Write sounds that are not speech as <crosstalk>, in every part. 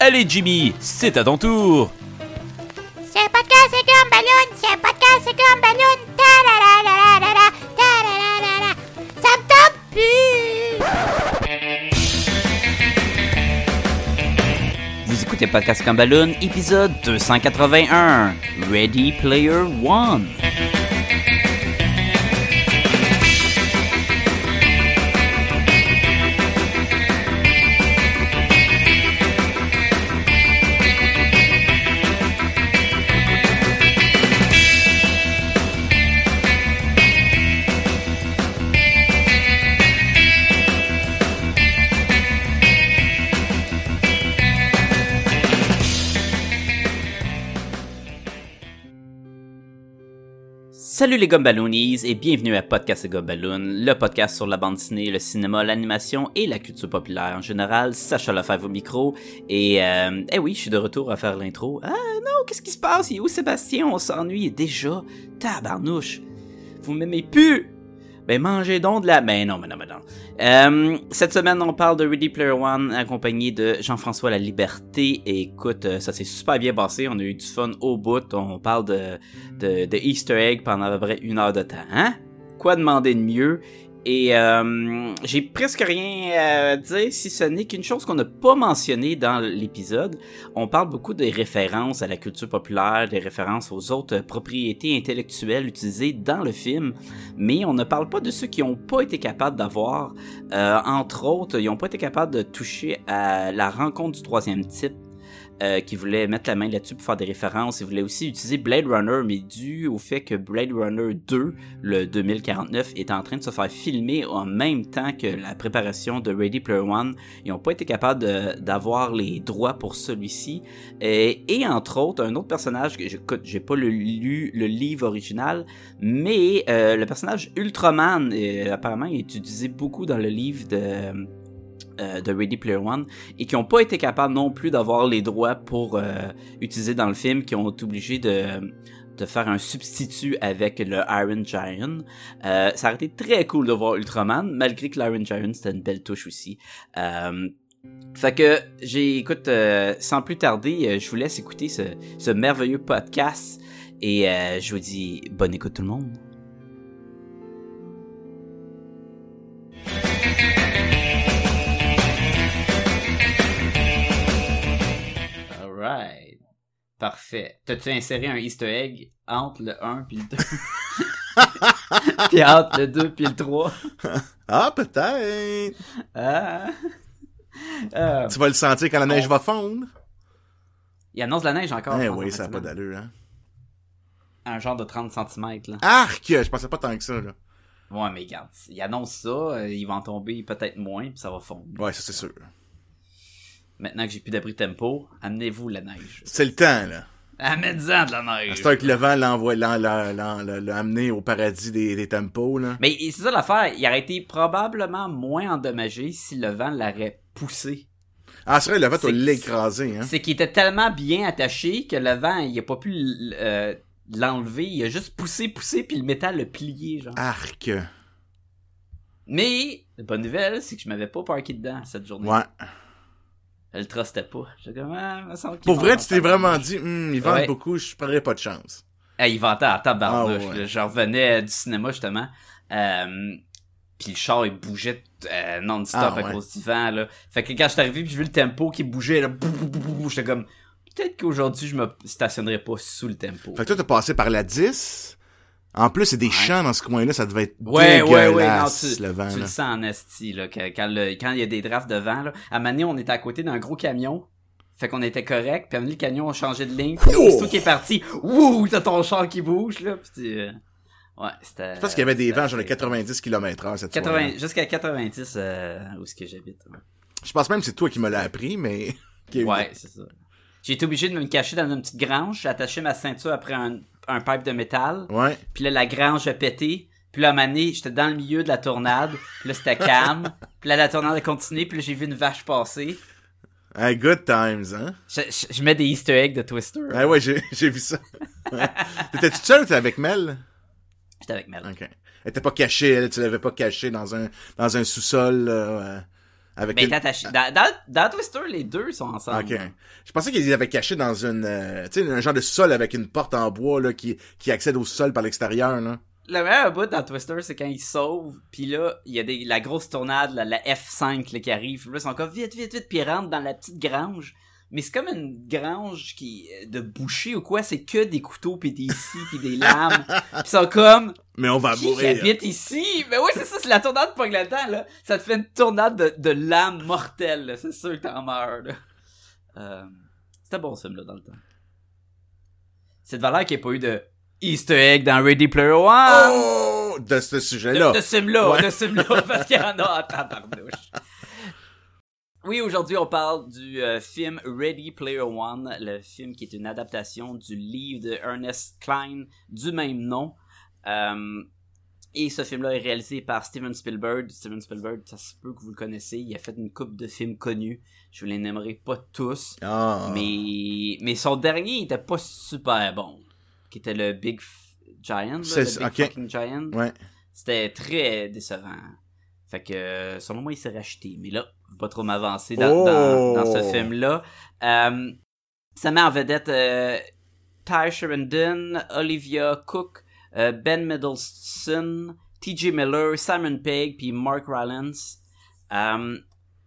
Allez Jimmy, c'est à ton tour. C'est podcast, c'est comme ballon. C'est un podcast, c'est comme ballon. Ta la la la la la ta la la la la. Ça me tente plus. Vous écoutez Podcast comme Balloon, épisode 281, Ready Player One. Salut les Gumballoonies et bienvenue à Podcast et le podcast sur la bande dessinée, le cinéma, l'animation et la culture populaire en général. Sacha Lefebvre au micro et euh, eh oui, je suis de retour à faire l'intro. Ah non, qu'est-ce qui se passe? Il est où Sébastien? On s'ennuie déjà. Tabarnouche. Vous m'aimez plus! Ben mangez donc de la... Ben non, ben non, ben non. Euh, cette semaine, on parle de Ready Player One accompagné de Jean-François La Liberté. Écoute, euh, ça s'est super bien passé. On a eu du fun au bout. On parle de, de, de Easter egg pendant à peu près une heure de temps. Hein? Quoi demander de mieux? Et euh, j'ai presque rien à dire si ce n'est qu'une chose qu'on n'a pas mentionnée dans l'épisode. On parle beaucoup des références à la culture populaire, des références aux autres propriétés intellectuelles utilisées dans le film, mais on ne parle pas de ceux qui n'ont pas été capables d'avoir, euh, entre autres, ils n'ont pas été capables de toucher à la rencontre du troisième type euh, qui voulait mettre la main là-dessus pour faire des références. Il voulait aussi utiliser Blade Runner, mais dû au fait que Blade Runner 2, le 2049, est en train de se faire filmer en même temps que la préparation de Ready Player One, ils n'ont pas été capables d'avoir les droits pour celui-ci. Et, et, entre autres, un autre personnage que j'ai pas lu le livre original, mais euh, le personnage Ultraman, euh, apparemment, il est utilisé beaucoup dans le livre de euh, de Ready Player One et qui n'ont pas été capables non plus d'avoir les droits pour euh, utiliser dans le film, qui ont été obligés de, de faire un substitut avec le Iron Giant. Euh, ça aurait été très cool de voir Ultraman, malgré que l'Iron Giant c'était une belle touche aussi. Fait que j'ai écoute sans plus tarder, je vous laisse écouter ce, ce merveilleux podcast et je vous dis bonne écoute tout le monde. Parfait. T'as-tu inséré un easter egg entre le 1 puis le 2? <laughs> puis entre le 2 puis le 3? ah, peut-être! Ah. Euh, tu vas le sentir quand la neige on... va fondre? Il annonce la neige encore. Eh oui, ça n'a pas d'allure, hein? Un genre de 30 cm, là. Arc! Je pensais pas tant que ça, là. Ouais, mais regarde, il annonce ça, euh, il va en tomber peut-être moins, puis ça va fondre. Ouais, ça c'est sûr. Maintenant que j'ai plus d'abri tempo, amenez-vous la neige. C'est le temps, là. Amène-en de la neige. C'est que le vent l'envoie, l'a amené au paradis des, des tempos, là. Mais c'est ça l'affaire, il aurait été probablement moins endommagé si le vent l'aurait poussé. Ah, c'est vrai, le vent doit l'écraser, hein. C'est qu'il était tellement bien attaché que le vent, il a pas pu euh, l'enlever, il a juste poussé, poussé, puis le métal l'a plié, genre. Arc. Mais, la bonne nouvelle, c'est que je m'avais pas parké dedans cette journée. Ouais. Je le trustais pas. J'étais comme, ah, me Pour vrai, tu t'es vraiment dit, hm, ils vendent ouais. beaucoup, je prendrais pas de chance. Ah, il vendait à tabarnouche. Ah, ouais. Je revenais du cinéma, justement. Euh, puis le char, il bougeait euh, non-stop Ah, à ouais. cause du vent, là. Fait que quand je suis arrivé, puis j'ai vu le tempo qui bougeait, là, j'étais comme, peut-être qu'aujourd'hui, je me stationnerai pas sous le tempo. Fait que toi, t'as passé par la 10. En plus, c'est des Ouais. champs dans ce coin-là, ça devait être Ouais, ouais, ouais, non, dégueulasse, tu, le vent, tu là. le sens en esti, là, que- quand, le- quand il y a des drafts de vent, là. À donné, on était à côté d'un gros camion. Fait qu'on était correct, puis à donné, le camion a changé de ligne, puis Oh! aussitôt qu'il est parti, wouh, t'as ton char qui bouge, là, pis tu, euh, ouais, c'était... Je pense qu'il y avait des vents genre de assez- 90 km heure cette 80, soirée. jusqu'à 90, euh, où est-ce que j'habite. ouais. Je pense même que c'est toi qui me l'as appris, mais... <laughs> Ouais, c'est ça. J'ai été obligé de me cacher dans une petite grange, j'ai attaché ma ceinture après un, un pipe de métal, Ouais. puis là, la grange a pété, puis là, à un j'étais dans le milieu de la tornade, puis là, c'était calme, <laughs> puis là, la tornade a continué, puis là, j'ai vu une vache passer. Hey, good times, hein? Je, je- je mets des easter eggs de Twister. Ah ouais, j'ai vu ça. Ouais. T'étais-tu seul ou t'étais avec Mel? J'étais avec Mel. Ok. Elle était pas cachée, elle, tu l'avais pas cachée dans un, dans un sous-sol, euh, Avec Mais une- attaché- dans, dans, dans Twister, les deux sont ensemble. Ok. Je pensais qu'ils avaient cachés dans une, euh, tu sais, un genre de sol avec une porte en bois là qui, qui accède au sol par l'extérieur là. Le meilleur bout dans Twister, c'est quand ils sauvent, puis là, il y a des, la grosse tornade, la, la F5 là, qui arrive, là, ils sont comme vite, vite, vite, puis ils rentrent dans la petite grange. Mais c'est comme une grange qui de boucher ou quoi, c'est que des couteaux puis des scies puis des lames. <laughs> Puis sont comme Mais on va qui qui mourir. habite ici? Mais oui, c'est ça, c'est la tornade là-dedans là. Ça te fait une tornade de, de lames mortelles, là. c'est sûr que t'en meurs. Là. Euh, c'était bon ce film là dans le temps. C'est de valeur n'y ait pas eu de Easter egg dans Ready Player One. Oh! De ce sujet-là. de ce Ouais. de ce film-là, parce qu'il y en a en tabarnouche. <laughs> Oui, aujourd'hui, on parle du euh, film Ready Player One, le film qui est une adaptation du livre de Ernest Klein du même nom. Euh, et ce film-là est réalisé par Steven Spielberg. Steven Spielberg, ça se peut que vous le connaissez. Il a fait une coupe de films connus. Je vous les nommerai pas tous. Ah. Mais, mais son dernier était pas super bon. Qui était le Big Giant. là, le Big. Fucking Giant. Ouais. C'était très décevant. Fait que, selon moi, il s'est racheté. Mais là, pas trop m'avancer dans, Oh! dans, dans ce film-là. Euh, ça met en vedette euh, Ty Sheridan, Olivia Cook, euh, Ben Middleton, T.J. Miller, Simon Pegg, puis Mark Rylance.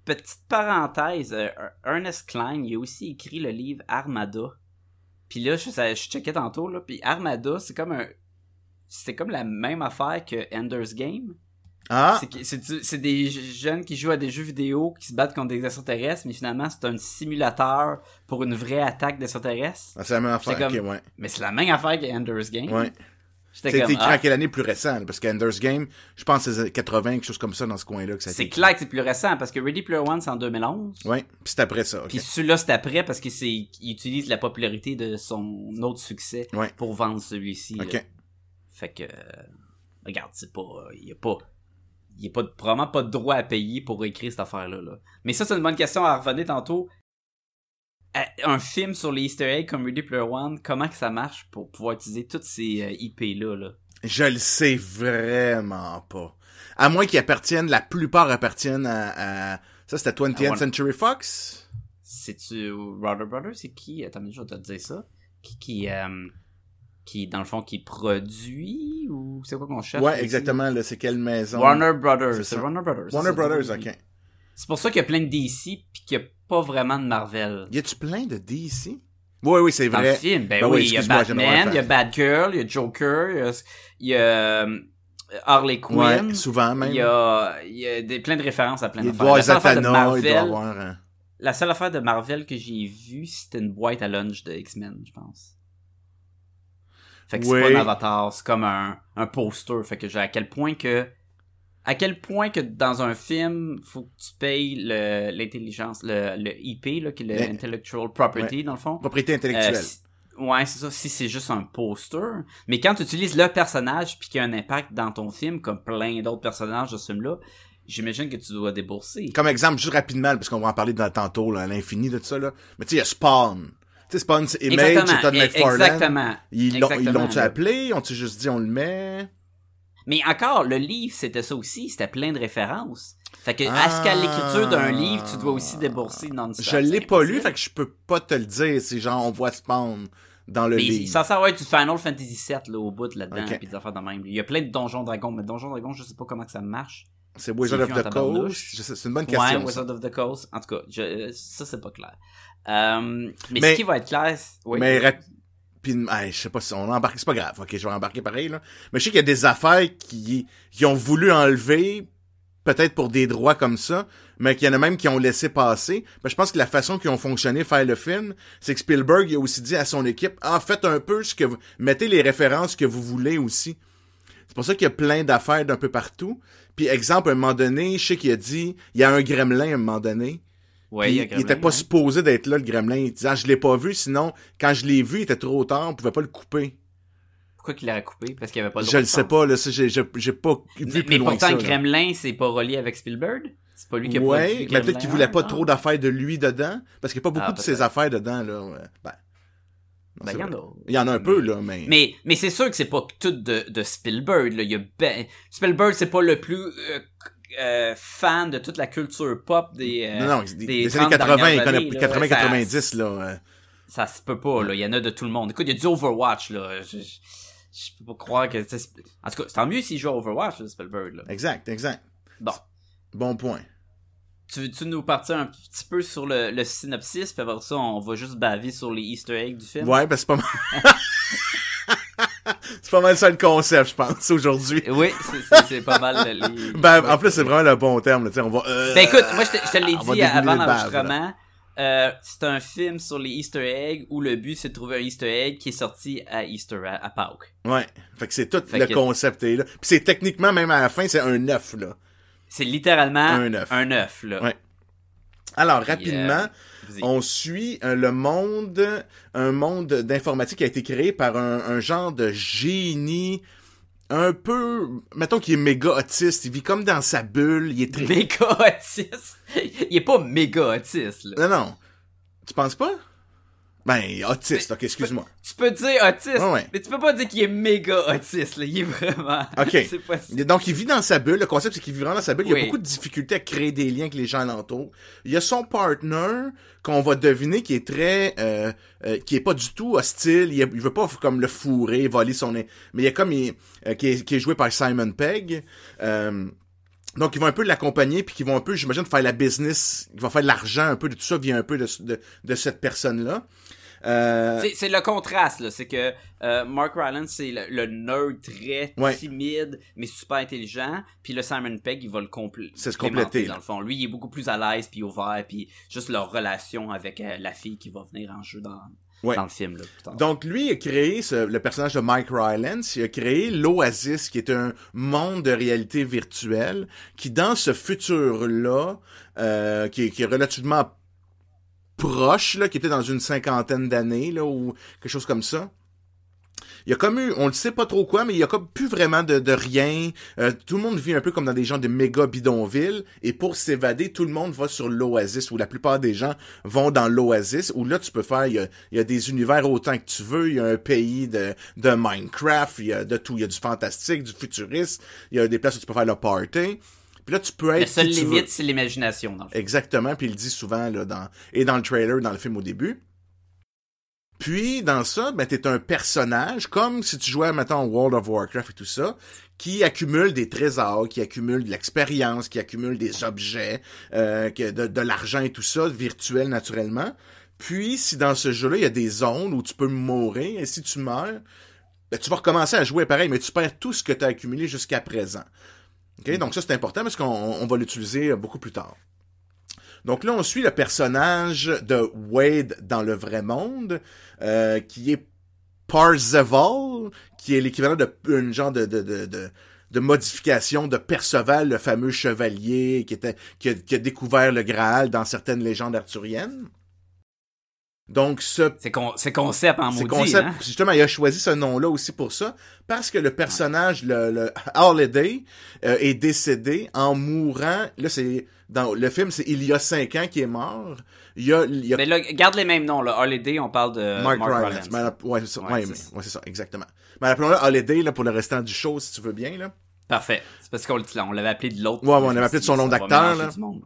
Petite parenthèse, Ernest Klein, il a aussi écrit le livre Armada. Puis là, je, ça- je checkais tantôt, là, puis Armada, c'est comme un... C'est comme la même affaire que Ender's Game. Ah. C'est des jeunes qui jouent à des jeux vidéo qui se battent contre des extraterrestres, mais finalement, c'est un simulateur pour une vraie attaque d'extraterrestres. Ah, C'est la même affaire. Ouais. Mais c'est la même affaire qu'Ender's Game. Ouais. C'était écrit ah, à quelle année plus récent? Parce qu'Ender's Game, je pense que c'est 80, quelque chose comme ça dans ce coin-là c'est clair que c'est plus récent parce que Ready Player One c'est en 2011. Ouais. Puis c'est après ça. Puis celui-là c'est après parce que c'est il utilise la popularité de son autre succès Ouais. pour vendre celui-ci. là. Fait que regarde, c'est pas il y a pas il y a pas probablement pas de droit à payer pour écrire cette affaire là. Mais ça c'est une bonne question à revenir tantôt. Euh, Un film sur les Easter eggs comme Ready Player One, comment que ça marche pour pouvoir utiliser toutes ces euh, IP là? Je le sais vraiment pas. À moins qu'ils appartiennent, la plupart appartiennent à, à- ça c'était 20th À Warner- Century Fox? C'est-tu Warner Brothers? C'est qui? Attends, je vais te dire ça. Qui, qui, euh, qui, dans le fond, qui produit ou c'est quoi qu'on cherche? Ouais, exactement, c'est quelle maison? Warner Brothers. C'est. Warner Brothers. Warner Brothers, ok. C'est pour ça qu'il y a plein de DC puis qu'il n'y a pas vraiment de Marvel. Y a-tu plein de DC? Oui, oui, c'est Dans le vrai. film, ben, Ben oui, il y a Batman, il y a Batgirl, il y a Joker, il y a, il y a euh, Harley Quinn. Ouais, souvent même. Il y a, il y a des, plein de références à plein Il d'affaires. doit avoir Zatanna, il Marvel- doit avoir... un- La seule affaire de Marvel que j'ai vue, c'était une boîte à lunch de X-Men, je pense. Fait que Oui. c'est pas un avatar, c'est comme un, un poster. Fait que j'ai à quel point que. À quel point que dans un film, faut que tu payes le- l'intelligence, le, le IP, là, qui est le Ouais. Intellectual Property, dans le fond. Propriété Euh, intellectuelle. si- ouais, c'est ça. Si c'est juste un poster. Mais quand tu utilises le personnage puis qu'il y a un impact dans ton film, comme plein d'autres personnages de ce film-là, j'imagine que tu dois débourser. Comme exemple, juste rapidement, parce qu'on va en parler dans, tantôt, là, à l'infini de tout ça, là. Mais tu sais, il y a Spawn. Tu sais, c'est Image, c'est Todd e- McFarlane. Exactement. Ils l'ont-tu appelé? Ils ont-tu juste dit on le met? Mais encore, le livre, c'était ça aussi, c'était plein de références. Fait que, Ah. à ce qu'à l'écriture d'un livre, tu dois aussi débourser non-stop. Je l'ai C'est pas lu, fait que je peux pas te le dire. C'est genre, on voit Spawn dans le Mais livre. ça avoir du Final Fantasy VII, là, au bout, là-dedans, Ok. puis des affaires de même. Il y a plein de Donjons Dragons, mais Donjons Dragons, je sais pas comment que ça marche. C'est Wizard of the. Coast. C'est une bonne question. ouais. Wizard of the Coast. En tout cas, je, ça, c'est pas clair. Euh, mais, Mais- ce qui va être clair, oui. Mais puis, hey, je sais pas si on embarque, c'est pas grave. Ok, je vais embarquer pareil là. Mais je sais qu'il y a des affaires qui, qui ont voulu enlever, peut-être pour des droits comme ça, mais qu'il y en a même qui ont laissé passer. Mais je pense que la façon qu'ils ont fonctionné faire le film, c'est que Spielberg il a aussi dit à son équipe, ah faites un peu ce que vous, mettez les références que vous voulez aussi. C'est pour ça qu'il y a plein d'affaires d'un peu partout. Puis exemple, à un moment donné, je sais qu'il a dit, il y a un gremlin à un moment donné. Ouais, il y a il Gremlin, était pas ouais. supposé d'être là, le gremlin. Il disait, ah, je l'ai pas vu, sinon, quand je l'ai vu, il était trop tard, on pouvait pas le couper. Pourquoi qu'il l'a coupé? Parce qu'il avait pas le Je le sais pas, là, ça, j'ai, j'ai, j'ai pas vu Mais, plus mais loin pourtant, que ça. Gremlin, c'est pas relié avec Spielberg? C'est pas lui qui a Ouais, mais Gremlin peut-être qu'il voulait pas un, trop d'affaires de lui dedans, parce qu'il y a pas beaucoup Ah, de ses affaires dedans, là. Ben, Ben, il y en a. Il y en a un peu, là, mais... Mais, mais c'est sûr que c'est pas tout de, de Spielberg. Là. Il y a ben... Spielberg, c'est pas le plus euh, euh, fan de toute la culture pop des, euh, non, non, des, des des 30 années 80, il dernières connaît années, là, 80-90, là. euh. ça se peut pas, là. Il y en a de tout le monde. Écoute, il y a du Overwatch, là. Je, je, je peux pas croire que. En tout cas, c'est tant mieux s'il joue à Overwatch, là, Spielberg, là. Exact, exact. Bon. Bon point. Tu veux-tu nous partir un petit peu sur le, le synopsis, puis après ça, on va juste baver sur les Easter eggs du film? Ouais, ben c'est pas mal. <laughs> c'est pas mal ça le concept, je pense, aujourd'hui. Oui, c'est- pas mal les. <laughs> Ben, en plus, c'est vraiment le bon terme, là, tu sais, on va... euh, Ben écoute, moi je te, l'ai dit avant l'enregistrement. Euh, c'est un film sur les Easter eggs où le but c'est de trouver un Easter egg qui est sorti à Easter à, à Pâques. Ouais. Fait que c'est tout Fait le que- concept est là. Puis c'est techniquement, même à la fin, c'est un œuf, là. C'est littéralement Un œuf. un œuf là. Ouais. Alors, Puis, rapidement, euh, vas-y. on suit euh, le monde, un monde d'informatique qui a été créé par un, un genre de génie un peu, mettons qu'il est méga autiste, il vit comme dans sa bulle, il est très... méga autiste? <laughs> Il est pas méga autiste là. Non, non. Tu penses pas? Ben, autiste, ok, excuse-moi. Tu peux dire autiste, Ouais, ouais. mais tu peux pas dire qu'il est méga autiste là. Il est vraiment. <laughs> Ok. pas Donc, il vit dans sa bulle. Le concept, c'est qu'il vit vraiment dans sa bulle. Il Oui. a beaucoup de difficultés à créer des liens avec les gens alentours. Il y a son partner, qu'on va deviner, qui est très... Euh, euh, qui est pas du tout hostile. Il, il veut pas comme le fourrer, voler son... Mais il y a comme... il- euh, qui, est, qui est joué par Simon Pegg. Euh, donc, ils vont un peu l'accompagner, puis qu'ils vont un peu, j'imagine, faire la business, ils vont faire de l'argent un peu de tout ça, via un peu de, de, de cette personne-là. Euh, C'est- le contraste, là. C'est que euh, Mark Rylance, c'est le, le nerd très Ouais. timide, mais super intelligent. Puis le Simon Pegg, il va le compl- C'est se compléter, Dans le fond, lui, il est beaucoup plus à l'aise, puis ouvert, puis juste leur relation avec euh, la fille qui va venir en jeu dans, Ouais. dans le film, là. Donc lui il a créé ce- le personnage de Mike Rylance, il a créé l'Oasis qui est un monde de réalité virtuelle qui dans ce futur-là, euh, qui, qui est relativement proche, là, qui était dans une cinquantaine d'années, là, ou quelque chose comme ça. Il y a comme eu, on ne sait pas trop quoi, mais il y a comme plus vraiment de, de rien. Euh, tout le monde vit un peu comme dans des gens de méga bidonvilles. Et pour s'évader, tout le monde va sur l'Oasis, où la plupart des gens vont dans l'Oasis, où là, tu peux faire, il y a, il y a des univers autant que tu veux. Il y a un pays de, de Minecraft, il y a de tout. Il y a du fantastique, du futuriste. Il y a des places où tu peux faire le party. Puis là, tu peux être La seule qui limite, c'est l'imagination, dans le fond. Exactement, puis il le dit souvent là, dans, et dans le trailer, dans le film au début. Puis, dans ça, ben, t'es un personnage, comme si tu jouais, mettons, World of Warcraft et tout ça, qui accumule des trésors, qui accumule de l'expérience, qui accumule des objets, euh, que- de, de l'argent et tout ça, virtuel naturellement. Puis, si dans ce jeu-là, il y a des zones où tu peux mourir, et si tu meurs, ben, tu vas recommencer à jouer pareil, mais tu perds tout ce que tu as accumulé jusqu'à présent. Donc ça, c'est important parce qu'on on va l'utiliser beaucoup plus tard. Donc là, on suit le personnage de Wade dans le vrai monde, euh, qui est Parzival, qui est l'équivalent de une genre de, de, de, de, modification de Perceval, le fameux chevalier qui, était, a, qui a découvert le Graal dans certaines légendes arthuriennes. Donc, ce C'est con- c'est concept en c'est maudit, concept. hein? Justement, il a choisi ce nom-là aussi pour ça, parce que le personnage, le, le Holiday, euh, est décédé en mourant. Là, c'est dans le film, c'est il y a cinq ans qu'il est mort. Il y a, il y a Mais là, garde les mêmes noms, là. Holiday, on parle de Mark, Mark, Rylance. Rylance. Mais ouais, c'est ça. Ouais, Ouais, ça, exactement. Mais appelons-le Holiday là, pour le restant du show, si tu veux bien. Là. Parfait. C'est parce qu'on on l'avait appelé de l'autre. Ouais, on l'avait appelé de son nom d'acteur.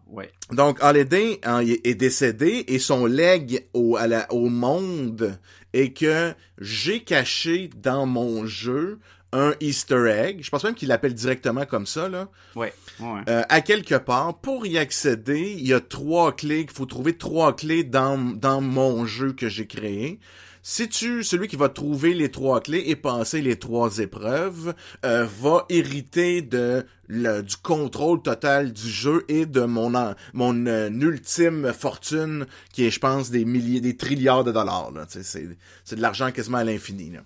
Ouais. Donc, Holiday hein, est décédé et son leg au, à la- au monde est que j'ai caché dans mon jeu un Easter egg. Je pense même qu'il l'appelle directement comme ça, là. Ouais. ouais. Euh, à quelque part, pour y accéder, il y a trois clés. Il faut trouver trois clés dans, dans mon jeu que j'ai créé. Si tu, celui qui va trouver les trois clés et passer les trois épreuves, euh, va hériter de le- du contrôle total du jeu et de mon mon euh, ultime fortune qui est, je pense, des milliers, des trilliards de dollars. C'est, de l'argent quasiment à l'infini. Là.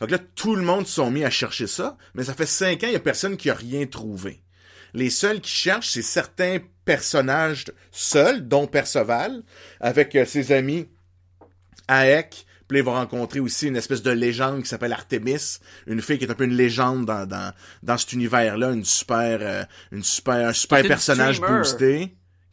Donc là, tout le monde sont mis à chercher ça, mais ça fait cinq ans, il y a personne qui a rien trouvé. Les seuls qui cherchent, c'est certains personnages seuls, dont Perceval, avec euh, ses amis Aek. Puis là, ils vont rencontrer aussi une espèce de légende qui s'appelle Artemis, une fille qui est un peu une légende dans, dans, dans cet univers-là, une super, euh, une super, un super est personnage streamer. boosté.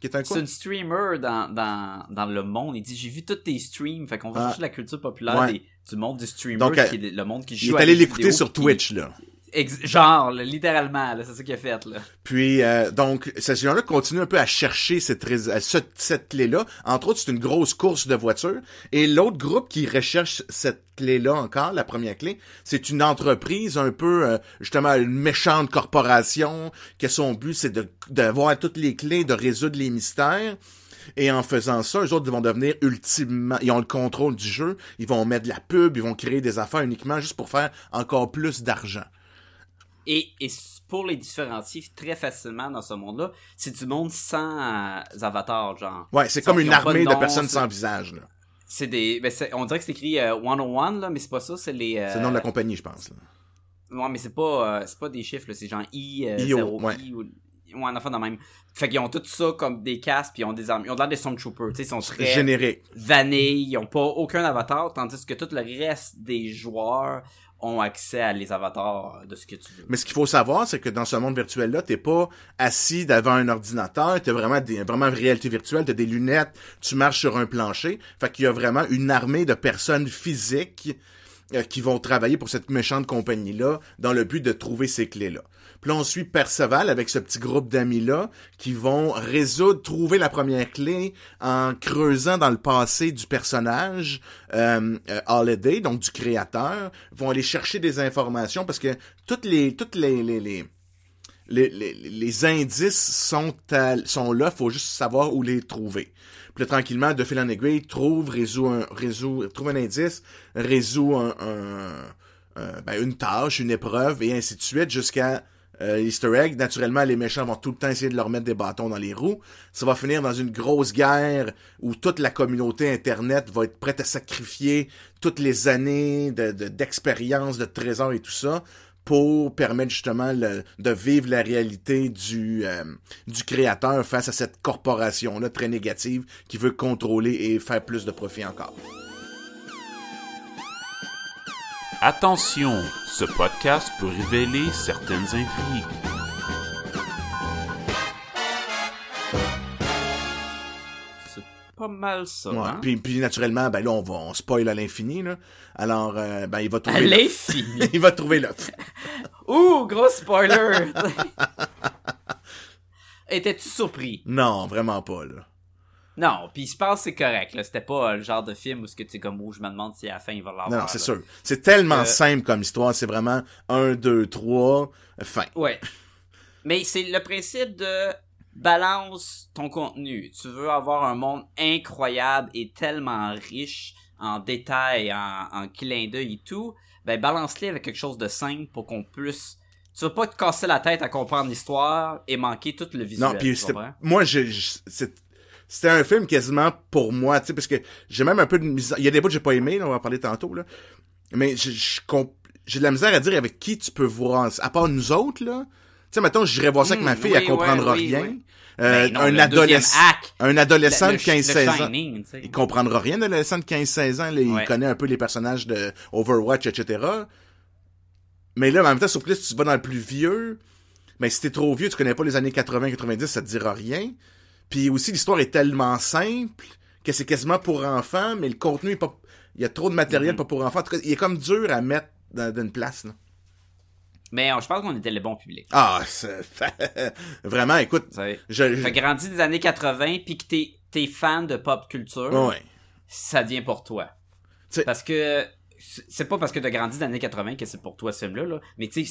Est? C'est une streamer dans, dans, dans le monde. Il dit J'ai vu tous tes streams. Fait qu'on va Ah. chercher la culture populaire Ouais. des- du monde du streamer, Donc, qui est le monde qui Il joue est à allé l'écouter sur qui- Twitch, là. Ex- genre, là, littéralement, c'est ça qu'il a fait, là. Puis, euh, donc, ces gens-là continuent un peu à chercher cette, ce- clé-là. Entre autres, c'est une grosse course de voitures. Et l'autre groupe qui recherche cette clé-là encore, la première clé, c'est une entreprise un peu, euh, justement, une méchante corporation, que son but, c'est de d'avoir toutes les clés, de résoudre les mystères. Et en faisant ça, eux autres vont devenir ultimement, ils ont le contrôle du jeu, ils vont mettre de la pub, ils vont créer des affaires uniquement juste pour faire encore plus d'argent. Et, pour les différencier très facilement dans ce monde-là, c'est du monde sans euh, avatar, genre. Ouais, c'est comme une armée de nom, personnes sans visage, là. C'est des. Ben on dirait que c'est écrit euh, 101, là, mais c'est pas ça, c'est les. euh, C'est le nom de la compagnie, je pense. là. Ouais, mais c'est pas, euh, c'est pas des chiffres, c'est genre I, euh, IO, 0 ouais. Ou. Ouais, un enfant de même. Fait qu'ils ont tout ça comme des casques, puis ils ont des armes. Ils ont l'air des Stormtroopers, tu sais, ils sont très Générique. vanille, ils ont pas aucun avatar, tandis que tout le reste des joueurs ont accès à les avatars de ce que tu veux. Mais ce qu'il faut savoir, c'est que dans ce monde virtuel-là, t'es pas assis devant un ordinateur, t'as vraiment des, vraiment réalité virtuelle, t'as des lunettes, tu marches sur un plancher. Fait qu'il y a vraiment une armée de personnes physiques euh, qui vont travailler pour cette méchante compagnie-là dans le but de trouver ces clés-là. Puis on suit Perceval avec ce petit groupe d'amis-là qui vont résoudre, trouver la première clé en creusant dans le passé du personnage euh, euh, Holiday, donc du créateur, vont aller chercher des informations parce que toutes les toutes les les, les les, indices sont, sont là, faut juste savoir où les trouver. Puis tranquillement, de fil trouve, résout un, résout, trouve un indice, résout un- ben, une tâche, une épreuve, et ainsi de suite, jusqu'à euh, Easter egg. Naturellement, les méchants vont tout le temps essayer de leur mettre des bâtons dans les roues. Ça va finir dans une grosse guerre où toute la communauté Internet va être prête à sacrifier toutes les années de, de- d'expérience, de trésors et tout ça pour permettre justement de vivre la réalité du, euh, du créateur face à cette corporation-là très négative qui veut contrôler et faire plus de profit encore. Attention, ce podcast peut révéler certaines intrigues. C'est pas mal ça. Ouais. hein? Puis, puis naturellement, ben là, on va on spoil à l'infini. Là. Alors, euh, ben il va À trouver. le- l'infini. <laughs> il va trouver le. <laughs> Ouh, gros spoiler! <laughs> Étais-tu surpris? Non, vraiment pas là. Non, puis je pense que c'est correct. là. C'était pas euh, le genre de film où ce que tu es comme où je me demande si à la fin il va l'avoir. Non, non, c'est sûr. C'est tellement que- simple comme histoire. C'est vraiment un, deux, trois, fin. Ouais. Mais c'est le principe de balance ton contenu. Tu veux avoir un monde incroyable et tellement riche en détails, en, en clin d'œil et tout. Ben balance-les avec quelque chose de simple pour qu'on puisse. Tu vas pas te casser la tête à comprendre l'histoire et manquer tout le visuel. Non, puis moi, j'ai- c'est- c'était un film quasiment pour moi, tu sais, parce que j'ai même un peu de misère. Il y a des bouts que j'ai pas aimé, là, on va en parler tantôt, là. Mais j'ai, de la misère à dire avec qui tu peux voir, à part nous autres, là. Tu sais, mettons, j'irais voir ça avec ma fille, oui, elle comprendra oui, rien. oui. Euh, Ben non, un, le adolescent, un adolescent le- de le- 15-16 le ans. Il comprendra rien, l'adolescent de 15-16 ans, là, il Ouais. connaît un peu les personnages de Overwatch, etc. Mais là, en même temps, sauf que là, si tu vas dans le plus vieux, mais si t'es trop vieux, tu connais pas les années 80-90, ça te dira rien. Puis aussi, l'histoire est tellement simple que c'est quasiment pour enfants, mais le contenu est pas... Il y a trop de matériel Mhm. pas pour enfants. En tout cas, il est comme dur à mettre dans, dans une place, là. Mais euh, je pense qu'on était le bon public. Ah, c'est- <laughs> vraiment, écoute, je... T'as grandi des années 80 puis que t'es t'es fan de pop culture. Ouais. ça vient pour toi. T'sais- Parce que c'est pas parce que t'as grandi dans les années 80 que c'est pour toi ce film-là, là. mais tu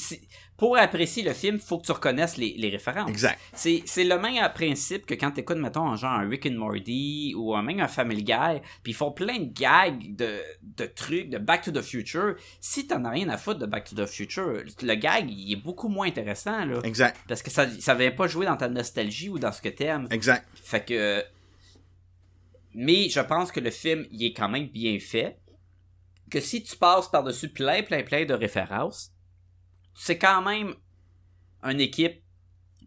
pour apprécier le film, faut que tu reconnaisses les, les références. Exact. C'est c'est le même principe que quand t'écoutes, mettons, un genre un Rick and Morty ou un même un Family Guy, puis ils font plein de gags, de, de trucs, de Back to the Future. Si t'en as rien à foutre de Back to the Future, le gag, il est beaucoup moins intéressant, là. Exact. Parce que ça, ça vient pas jouer dans ta nostalgie ou dans ce que t'aimes. Exact. Fait que. Mais je pense que le film, il est quand même bien fait. Que si tu passes par-dessus plein, plein, plein de références, c'est quand même une équipe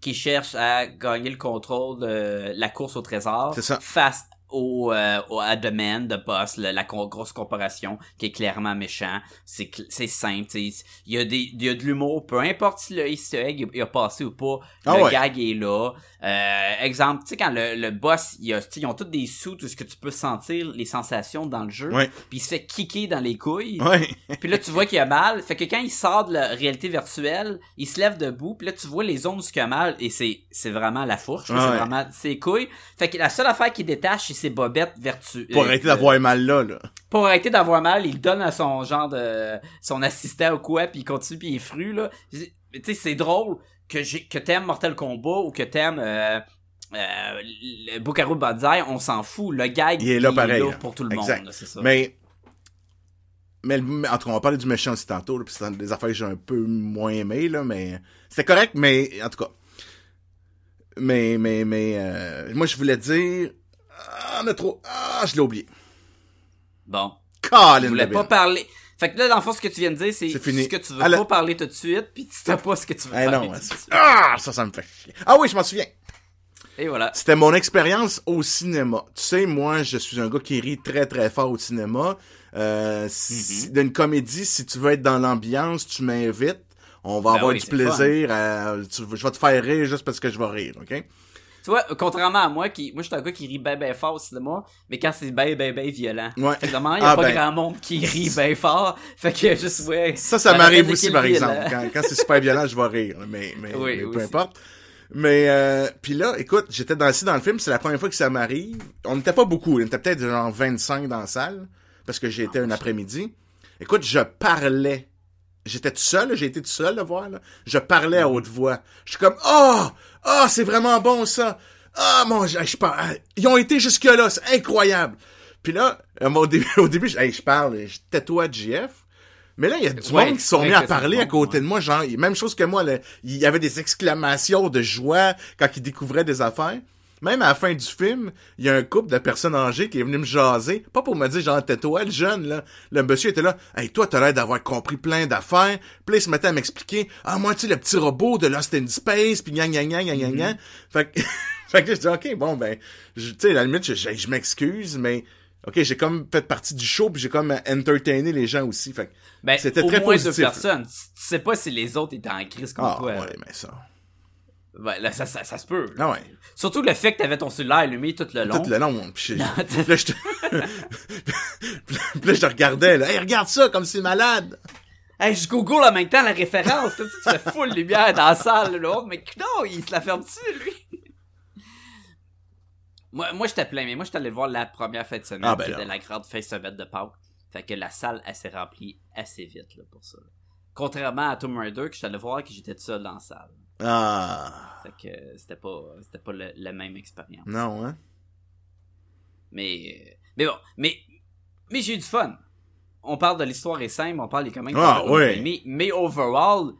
qui cherche à gagner le contrôle de la course au trésor C'est ça. face au, euh, au à Demand de Boss, le- la grosse corporation qui est clairement méchant. C'est simple, tu sais. Il y a des y a de l'humour, peu importe si le Easter egg il a passé ou pas, Ah le ouais. gag est là. Euh, exemple, tu sais quand le, le boss, il a, ils ont tous des sous, tout ce que tu peux sentir les sensations dans le jeu. Puis il se fait kicker dans les couilles. Puis là, tu vois qu'il a mal. Fait que quand il sort de la réalité virtuelle, il se lève debout. Puis là, tu vois les zones où il a mal. Et c'est, vraiment la fourche. Ah c'est vraiment ses couilles. Fait que la seule affaire qu'il détache, ses bobettes vertu. Pour euh, arrêter euh, d'avoir mal là, là. Pour arrêter d'avoir mal, il donne à son genre de... Son assistant ou quoi. Puis il continue, puis il est fru, là. Tu sais, c'est drôle que, j'ai, que t'aimes Mortal Kombat ou que t'aimes... Euh, euh, le Bukaru Banzai, on s'en fout. Le gag, Il est là pareil, là. pour tout le Exact. monde. là, ça. Mais, mais, en tout cas, on va parler du méchant aussi tantôt, là, puis c'est des affaires que j'ai un peu moins aimé, là, mais c'était correct, mais en tout cas. Mais, mais, mais, euh, moi, je voulais dire, ah, on a trop, ah, je l'ai oublié. Bon. Colin Je voulais pas parler. Fait que là, dans le fond, ce que tu viens de dire, c'est ce que tu veux pas parler tout de suite, puis tu sais pas ce que tu veux Eh parler non, tout de c'est- suite. ah, ça, ça me fait chier. Ah oui, je m'en souviens. Et voilà. C'était mon expérience au cinéma. Tu sais, moi, je suis un gars qui rit très très fort au cinéma. Euh, si- Mhm. D'une comédie, si tu veux être dans l'ambiance, tu m'invites. On va Ben avoir oui, du plaisir. à- tu- je vais te faire rire juste parce que je vais rire, ok? Tu vois, contrairement à moi, qui, moi, je suis un gars qui rit ben ben fort au cinéma, mais quand c'est ben ben ben violent. Ouais. Fait que normalement, il y a Ah, pas ben. grand monde qui rit ben fort. Fait que juste, ouais. Ça, ça m'arrive aussi, par exemple. Quand, quand c'est super violent, je vais rire. Mais, mais, Oui, mais peu importe. Mais euh, puis là, écoute, j'étais dans, dans le film, c'est la première fois que ça m'arrive. On n'était pas beaucoup, on était peut-être genre 25 dans la salle, parce que j'ai été un après-midi. Écoute, je parlais. J'étais tout seul, j'ai été tout seul de voir. Là. Je parlais à haute voix. Je suis comme Oh! Oh, c'est vraiment bon ça! Ah mon je, je parle. Ils ont été jusque là, c'est incroyable. Puis là, au début, <laughs> au début je, parle, je tais-toi JF. Mais là, il y a du Ouais, monde qui sont mis à parler à côté ouais. de moi, genre, même chose que moi, là, il y avait des exclamations de joie quand ils découvraient des affaires. Même à la fin du film, il y a un couple de personnes âgées qui est venu me jaser, pas pour me dire genre tais-toi, le jeune là. Le monsieur était là, hey toi t'as l'air d'avoir compris plein d'affaires. Puis là, il se mettait à m'expliquer, ah moi tu sais le petit robot de Lost in Space, puis gna gna gna gna gna gna. Fait que, <laughs> fait que je dis ok bon ben, tu sais à la limite je, je, je m'excuse, mais ok j'ai comme fait partie du show puis j'ai comme entertainé les gens aussi. Fait que, Ben, C'était très moins positif. deux personnes. Tu tu sais pas si les autres étaient en crise comme ah toi. ouais mais ça, Ben, là, ça, ça, ça se peut. là. ah ouais. Surtout le fait que t'avais ton cellulaire allumé tout le long. Tout le long. Puis, je- puis là, je te- <laughs> puis là, je te regardais, là. Hey, regarde ça, comme c'est malade. Hey, je google en même temps la référence. Tu sais, tu fais full lumière dans la salle, l'autre. Mais non, il se la ferme-tu, lui? moi, moi j'étais plein, mais moi, j'étais allé voir la première fête de semaine, Ah, ben qui là. était la grande fête de semaine de Pâques. Fait que la salle, elle s'est remplie assez vite, là, pour ça. là. Contrairement à Tomb Raider, que j'étais allé voir, que j'étais tout seul dans la salle. Ah. Fait que c'était pas, c'était pas le- la même expérience. Non, hein? Mais, mais bon, mais, mais j'ai eu du fun. On parle de l'histoire est simple, on parle des comics. Ah, on a ouais. aimé, mais overall,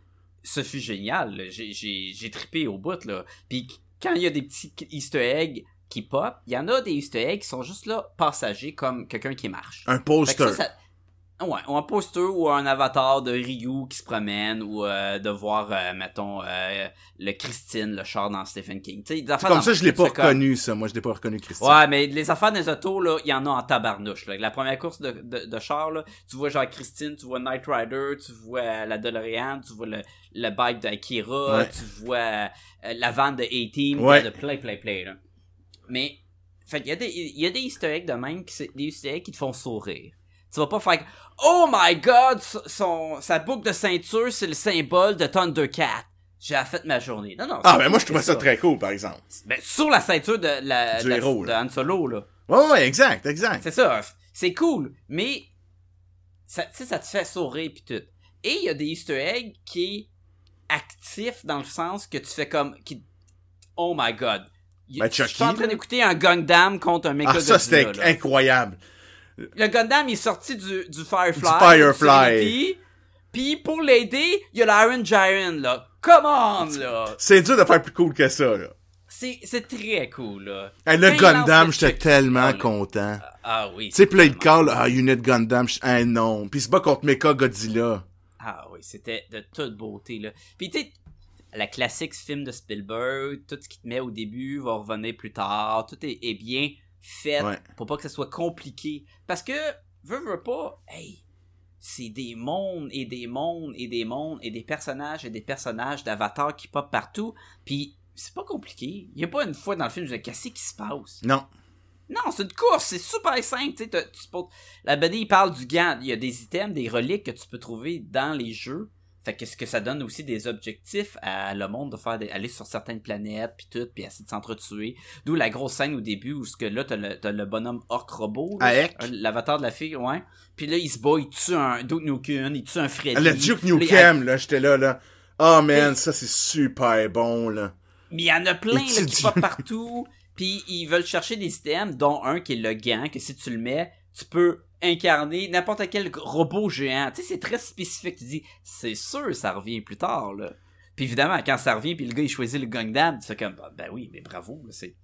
ce fut génial. J'ai, j'ai, j'ai trippé au bout, là. Puis quand il y a des petits easter eggs qui pop, il y en a des easter eggs qui sont juste là, passagers, comme quelqu'un qui marche. Un poster. ça, ça- Ouais, ou un poster ou un avatar de Ryu qui se promène ou euh, de voir, euh, mettons, euh, le Christine, le char dans Stephen King. Des affaires Comme dans- ça, je l'ai pas reconnu, ça. Moi, je l'ai pas reconnu, Christian. Ouais, mais les affaires des autos, là, il y en a en tabarnouche. Là. La première course de, de, de char, là, tu vois genre Christine, tu vois Knight Rider, tu vois la DeLorean, tu vois le, le bike d'Akira, Ouais. tu vois la vanne de A-Team, Ouais. de plein, plein, plein. Là. Mais, fait, il y, a des- y a des eggs de même, qui, des eggs qui te font sourire. Tu vas pas faire Oh my god, son, sa boucle de ceinture, c'est le symbole de Thundercat. J'ai fait ma journée. Non, non. Ah, ben moi, je trouvais ça ça. très cool, par exemple. Ben, sur la ceinture de la, Du de, héros. Han Solo, là. Ouais, ouais, exact, exact. C'est ça. C'est cool. Mais, ça, tu sais, ça te fait sourire pis tout. Et il y a des easter eggs qui est actif dans le sens que tu fais comme, qui, oh my god. Ben, je suis en train d'écouter un Gundam contre un Mecha Ah, ça, c'était incroyable. Le Gundam est sorti du, du Firefly. Du Firefly. Puis, pour l'aider, il y a l'Iron Giant, là. Come on, là. C'est dur de faire plus cool que ça, là. C'est, c'est très cool, là. Hey, le Gundam, j'étais tellement ah, content. Ah oui. Tu sais, il tellement- call, ah, Unit Gundam, ah non. Puis se bat contre Mecha Godzilla. Ah oui, c'était de toute beauté, là. Puis tu sais, la classique film de Spielberg, tout ce qui te met au début va revenir plus tard, tout est, est bien faites Ouais. pour pas que ça soit compliqué. Parce que, veux, veux pas, hey, c'est des mondes et des mondes et des mondes et des personnages et des personnages d'avatars qui pop partout. Puis c'est pas compliqué. Il y a pas une fois dans le film, je qu'est-ce qui se passe? Non. Non, c'est une course, c'est super simple. Tu tu La BD, il parle du gant. Il y a des items, des reliques que tu peux trouver dans les jeux. Fait que ce que ça donne aussi des objectifs à le monde de faire des- aller sur certaines planètes puis tout puis essayer de s'entretuer. D'où la grosse scène au début où ce que là t'as le, le bonhomme orc robot, l'avatar de la fille, ouais. Puis là il se bat, il tue un Duke Nukem, il tue un Freddy. Le Duke Nukem, là, j'étais là, là. Oh man, ça c'est super bon, là. Mais il y en a plein là, qui pop partout. Puis ils veulent chercher des items, dont un qui est le gant, que si tu le mets, tu peux incarner n'importe quel robot géant. Tu sais, c'est très spécifique. Tu dis, c'est sûr, ça revient plus tard, là. Puis évidemment, quand ça revient, puis le gars, il choisit le Gundam, tu fais comme, bah, ben oui, mais bravo, c'est,